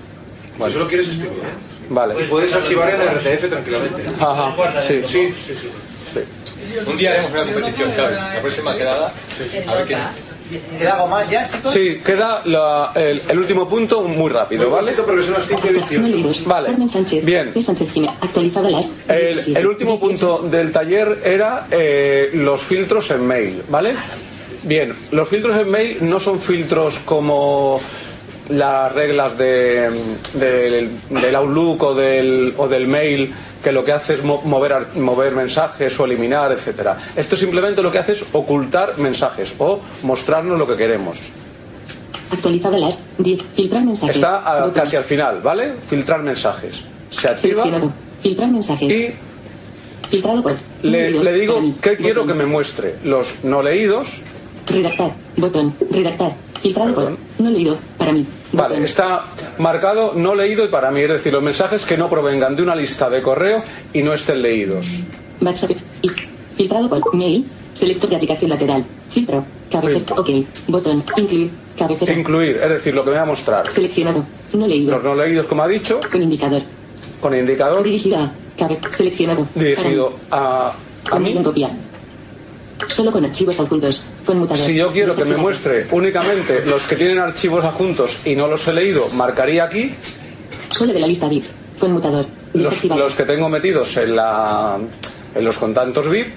Vale. Si solo quieres escribir, ¿eh? Vale. Y puedes archivar en RTF tranquilamente. Ajá, sí. Sí, sí, sí. Un día haremos una competición, ¿sabes? La próxima quedada. A ver quién. ¿Queda algo más ya, chicos? Sí, queda la- el, el último punto muy rápido, ¿vale? porque son las 5 y 28. Vale. Bien. El, el último punto del taller era eh, los filtros en mail, ¿vale? Bien, los filtros en mail no son filtros como las reglas de, del, del Outlook o del, o del mail que lo que hace es mo- mover, mover mensajes o eliminar, etcétera. Esto simplemente lo que hace es ocultar mensajes o mostrarnos lo que queremos. Actualizado las 10. Filtrar mensajes. Está a- casi al final, ¿vale? Filtrar mensajes. Se activa. Filtrar mensajes. y Filtrado por. le, digo qué quiero que me muestre. Los no leídos, Redactar. Botón. Redactar. Filtrado por. No leído. Para mí. Vale, está marcado no leído y para mí, es decir, los mensajes que no provengan de una lista de correo y no estén leídos. WhatsApp. Filtrado por. Mail. Selector de aplicación lateral. Filtro. Cabecera. Ok. Botón. Incluir. Cabecera. Incluir, es decir, lo que me va a mostrar. Seleccionado. No leído. Los no leídos, como ha dicho, Con indicador. con indicador Dirigido a. Cabe. Seleccionado. dirigido a, mí. copia. Solo con archivos adjuntos. Conmutador. Si yo quiero que me muestre únicamente los que tienen archivos adjuntos y no los he leído, marcaría aquí Solo de la lista VIP. Conmutador. los, los que tengo metidos en, la, en los contactos VIP.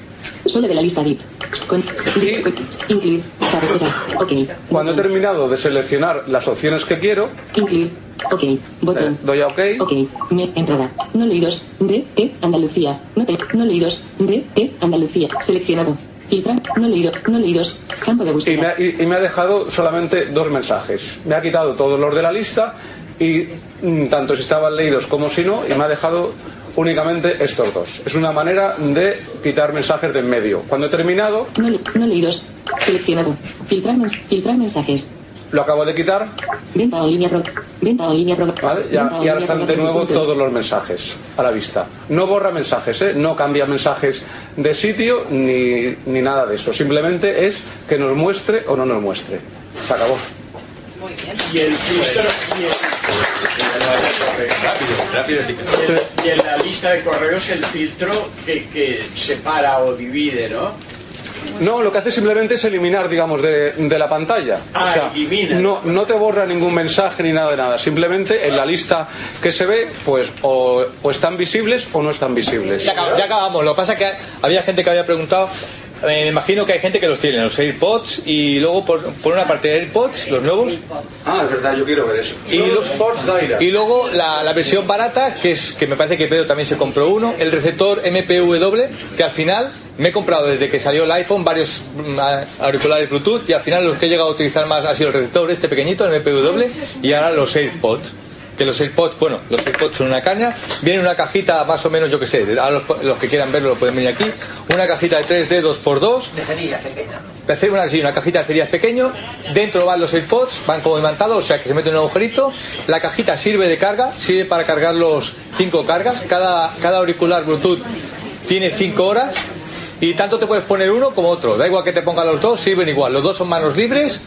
Solo de la lista VIP. Con, con- incluir. Cabecera. Ok. Cuando he terminado de seleccionar las opciones que quiero, Incluir. Ok. Botón. eh, doy a OK. Ok. Me, entrada. No leídos. D. T. Andalucía. No, te, no leídos. D. T. Andalucía. Seleccionado. Filtrar. No leído. No leídos. Campo de y me, ha, y- y me ha dejado solamente dos mensajes. Me ha quitado todos los de la lista y mm, tanto si estaban leídos como si no, y me ha dejado únicamente estos dos. Es una manera de quitar mensajes de en medio. Cuando he terminado, No, le- no leídos. Seleccionado. Filtrar mensajes. Lo acabo de quitar Venta en línea pro. Venta en línea pro. ¿vale? Ya- Venta en y ahora están de nuevo puntos. todos los mensajes a la vista. No borra mensajes, ¿eh? no cambia mensajes de sitio ni, ni nada de eso. Simplemente es que nos muestre o no nos muestre. Se acabó. Y el filtro. Y, Rápido, rápido, el- y en la lista de correos el filtro que, que separa o divide, ¿no? No, lo que hace simplemente es eliminar, digamos, de, de la pantalla. Ah, o sea, elimina. no, no te borra ningún mensaje ni nada de nada. Simplemente en la lista que se ve, pues o, o están visibles o no están visibles. Ya, acab- ya acabamos. Lo que pasa es que había gente que había preguntado. Eh, me imagino que hay gente que los tiene, los AirPods, y luego por, por una parte AirPods, los nuevos, Ah, es verdad, yo quiero ver eso. y, lo- y luego la, la versión barata, que es que me parece que Pedro también se compró uno, el receptor MPW, que al final me he comprado desde que salió el iPhone varios mm, auriculares Bluetooth y al final los que he llegado a utilizar más ha sido el receptor este pequeñito, el MPW, y ahora los AirPods. Que los AirPods, bueno, los AirPods son una caña, viene una cajita más o menos, yo que sé, ahora los, los que quieran verlo lo pueden venir aquí, una cajita de 3D 2x2, De cerilla pequeña. de una, sí, una cajita de cerillas pequeño, dentro van los AirPods, van como imantados, o sea que se mete en un agujerito, la cajita sirve de carga, sirve para cargar los cinco cargas, cada, cada auricular Bluetooth tiene cinco horas. Y tanto te puedes poner uno como otro, da igual que te pongan los dos, sirven igual, los dos son manos libres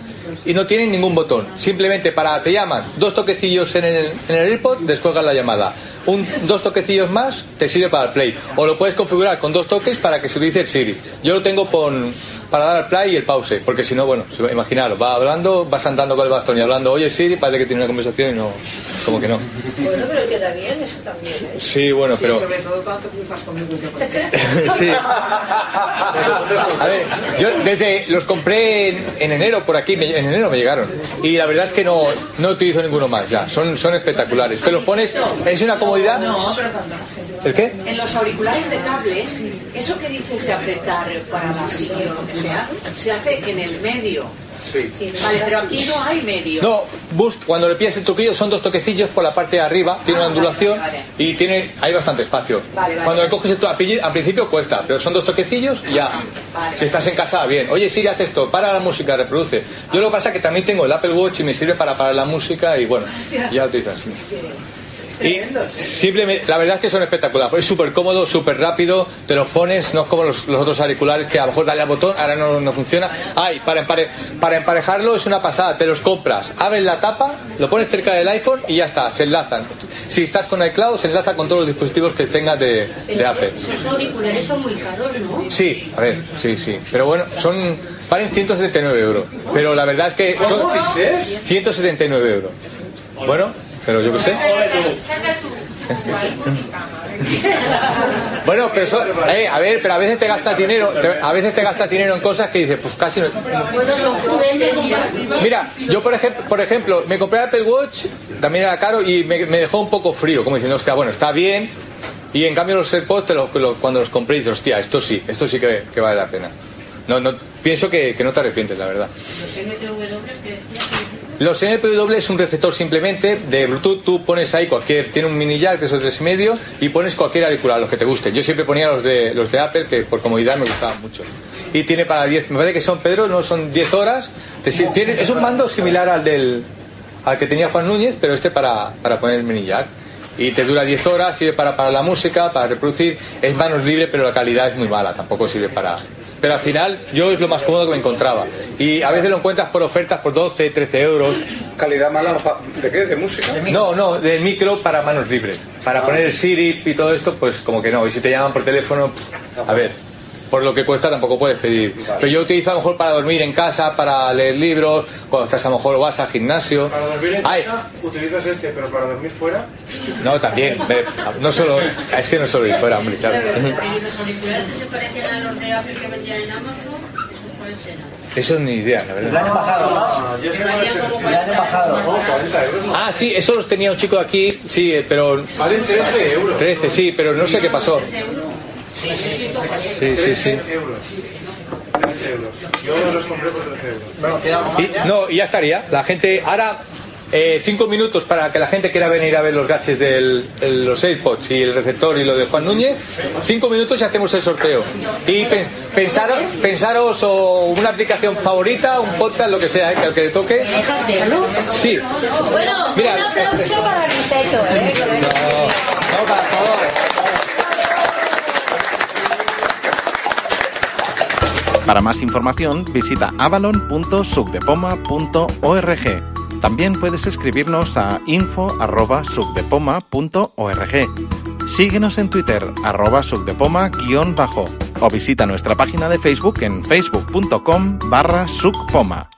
y no tienen ningún botón, simplemente para, te llaman, dos toquecillos en el, en el AirPod, descuelgas la llamada. Un, dos toquecillos más te sirve para el play. O lo puedes configurar con dos toques para que se utilice el Siri. Yo lo tengo con, para dar al play y el pause, porque si no, bueno, imaginaros, va hablando, vas andando con el bastón y hablando, oye Siri, parece que tiene una conversación y no, como que no. Bueno, pero queda bien eso también, ¿eh? Sí, bueno, pero... sobre todo cuando te cruzas con mi Sí. A ver, yo desde los compré en, en enero por aquí, me- en enero me llegaron. Y la verdad es que no, no utilizo ninguno más ya. Son, son espectaculares. Te los pones, es una comodidad. No, pero cuando la gente ¿El qué? En los auriculares de cable, eso que dices de apretar para la silla se hace en el medio. Sí. Vale, pero aquí no hay medio. No, Boost, cuando le pillas el truquillo son dos toquecillos por la parte de arriba, tiene una ondulación y tiene hay bastante espacio. Vale, vale. Cuando le coges el tru- al principio cuesta, pero son dos toquecillos y ya. Si estás en casa, bien. Oye, Siri, haz esto, para la música, reproduce. Yo lo que pasa es que también tengo el Apple Watch y me sirve para parar la música y bueno, ya lo utilizas. Y simplemente, la verdad es que son espectaculares. Es súper cómodo, súper rápido. Te los pones, no es como los, los otros auriculares que a lo mejor dale al botón, ahora no, no funciona. Ay, para, empare- para emparejarlo es una pasada. Te los compras, abres la tapa, lo pones cerca del iPhone y ya está, se enlazan. Si estás con iCloud, se enlaza con todos los dispositivos que tengas de, de Apple. Esos auriculares son muy caros, ¿no? Sí, a ver, sí, sí. Pero bueno, son valen 179 euros. Pero la verdad es que son ¿Cómo dices? 179 euros. Bueno, pero yo qué sé. Bueno, pero eso, eh, a ver, pero a veces te gastas dinero, te- a veces te gastas dinero en cosas que dices, pues casi no. Mira. Yo por ejemplo, por ejemplo, me compré Apple Watch, también era caro y me, me dejó un poco frío, como diciendo, hostia, bueno, está bien. Y en cambio los AirPods, te los- lo- cuando los compré, dices, hostia, esto sí, esto sí que, que vale la pena. No, no, pienso que, que no te arrepientes, la verdad. Los MTW que decía que Los MPW es un receptor simplemente de Bluetooth. Tú pones ahí cualquier, tiene un mini jack de esos tres y medio y pones cualquier auricular, los que te gusten. Yo siempre ponía los de los de Apple que por comodidad me gustaban mucho. Y tiene para 10, me parece que son Pedro, no son 10 horas. Te si- tiene, es un mando similar al del al que tenía Juan Núñez, pero este para, para poner el mini jack. Y te dura 10 horas, sirve para, para la música, para reproducir. Es manos libre, pero la calidad es muy mala, tampoco sirve para. Pero al final yo es lo más cómodo que me encontraba. Y a veces lo encuentras por ofertas por 12, 13 euros. ¿Calidad mala? ¿De qué? ¿De música? No, no, del micro para manos libres. Para poner el Siri y todo esto, pues como que no. Y si te llaman por teléfono, a ver, por lo que cuesta tampoco puedes pedir. Pero yo utilizo a lo mejor para dormir en casa, para leer libros, cuando estás a lo mejor vas al gimnasio. Para dormir en Ay, casa utilizas este, pero para dormir fuera. no, también. ve, No solo, es que no solo ir fuera, hombre, ¿sabes? los auriculares que se parecen a los de Apple que vendían en Amazon, esos pueden ser. Eso ni idea, la El verdad. año pasado, Ah, ¿no? El año pasado. Ah, sí, eso los tenía un chico aquí, sí, eh, pero... Valen 13 euros. 13, sí, pero no sé qué pasó. Sí, sí, sí. 13 euros. 13 euros. Yo los compré por 13 euros. Bueno, quedamos Y, no, y ya estaría. La gente, ahora, eh, cinco minutos para que la gente quiera venir a ver los gaches de los AirPods y el receptor y lo de Juan Núñez. Cinco minutos y hacemos el sorteo. Y pen- pensaros, pensaros o una aplicación favorita, un podcast, lo que sea, eh, que al que le toque. Sí. Bueno, Mira. un aplauso para ¿eh? No, para todos. Para más información visita avalon.subdepoma.org. También puedes escribirnos a info.subdepoma.org. Síguenos en Twitter, arroba subdepoma-bajo o visita nuestra página de Facebook en facebook.com barra subpoma.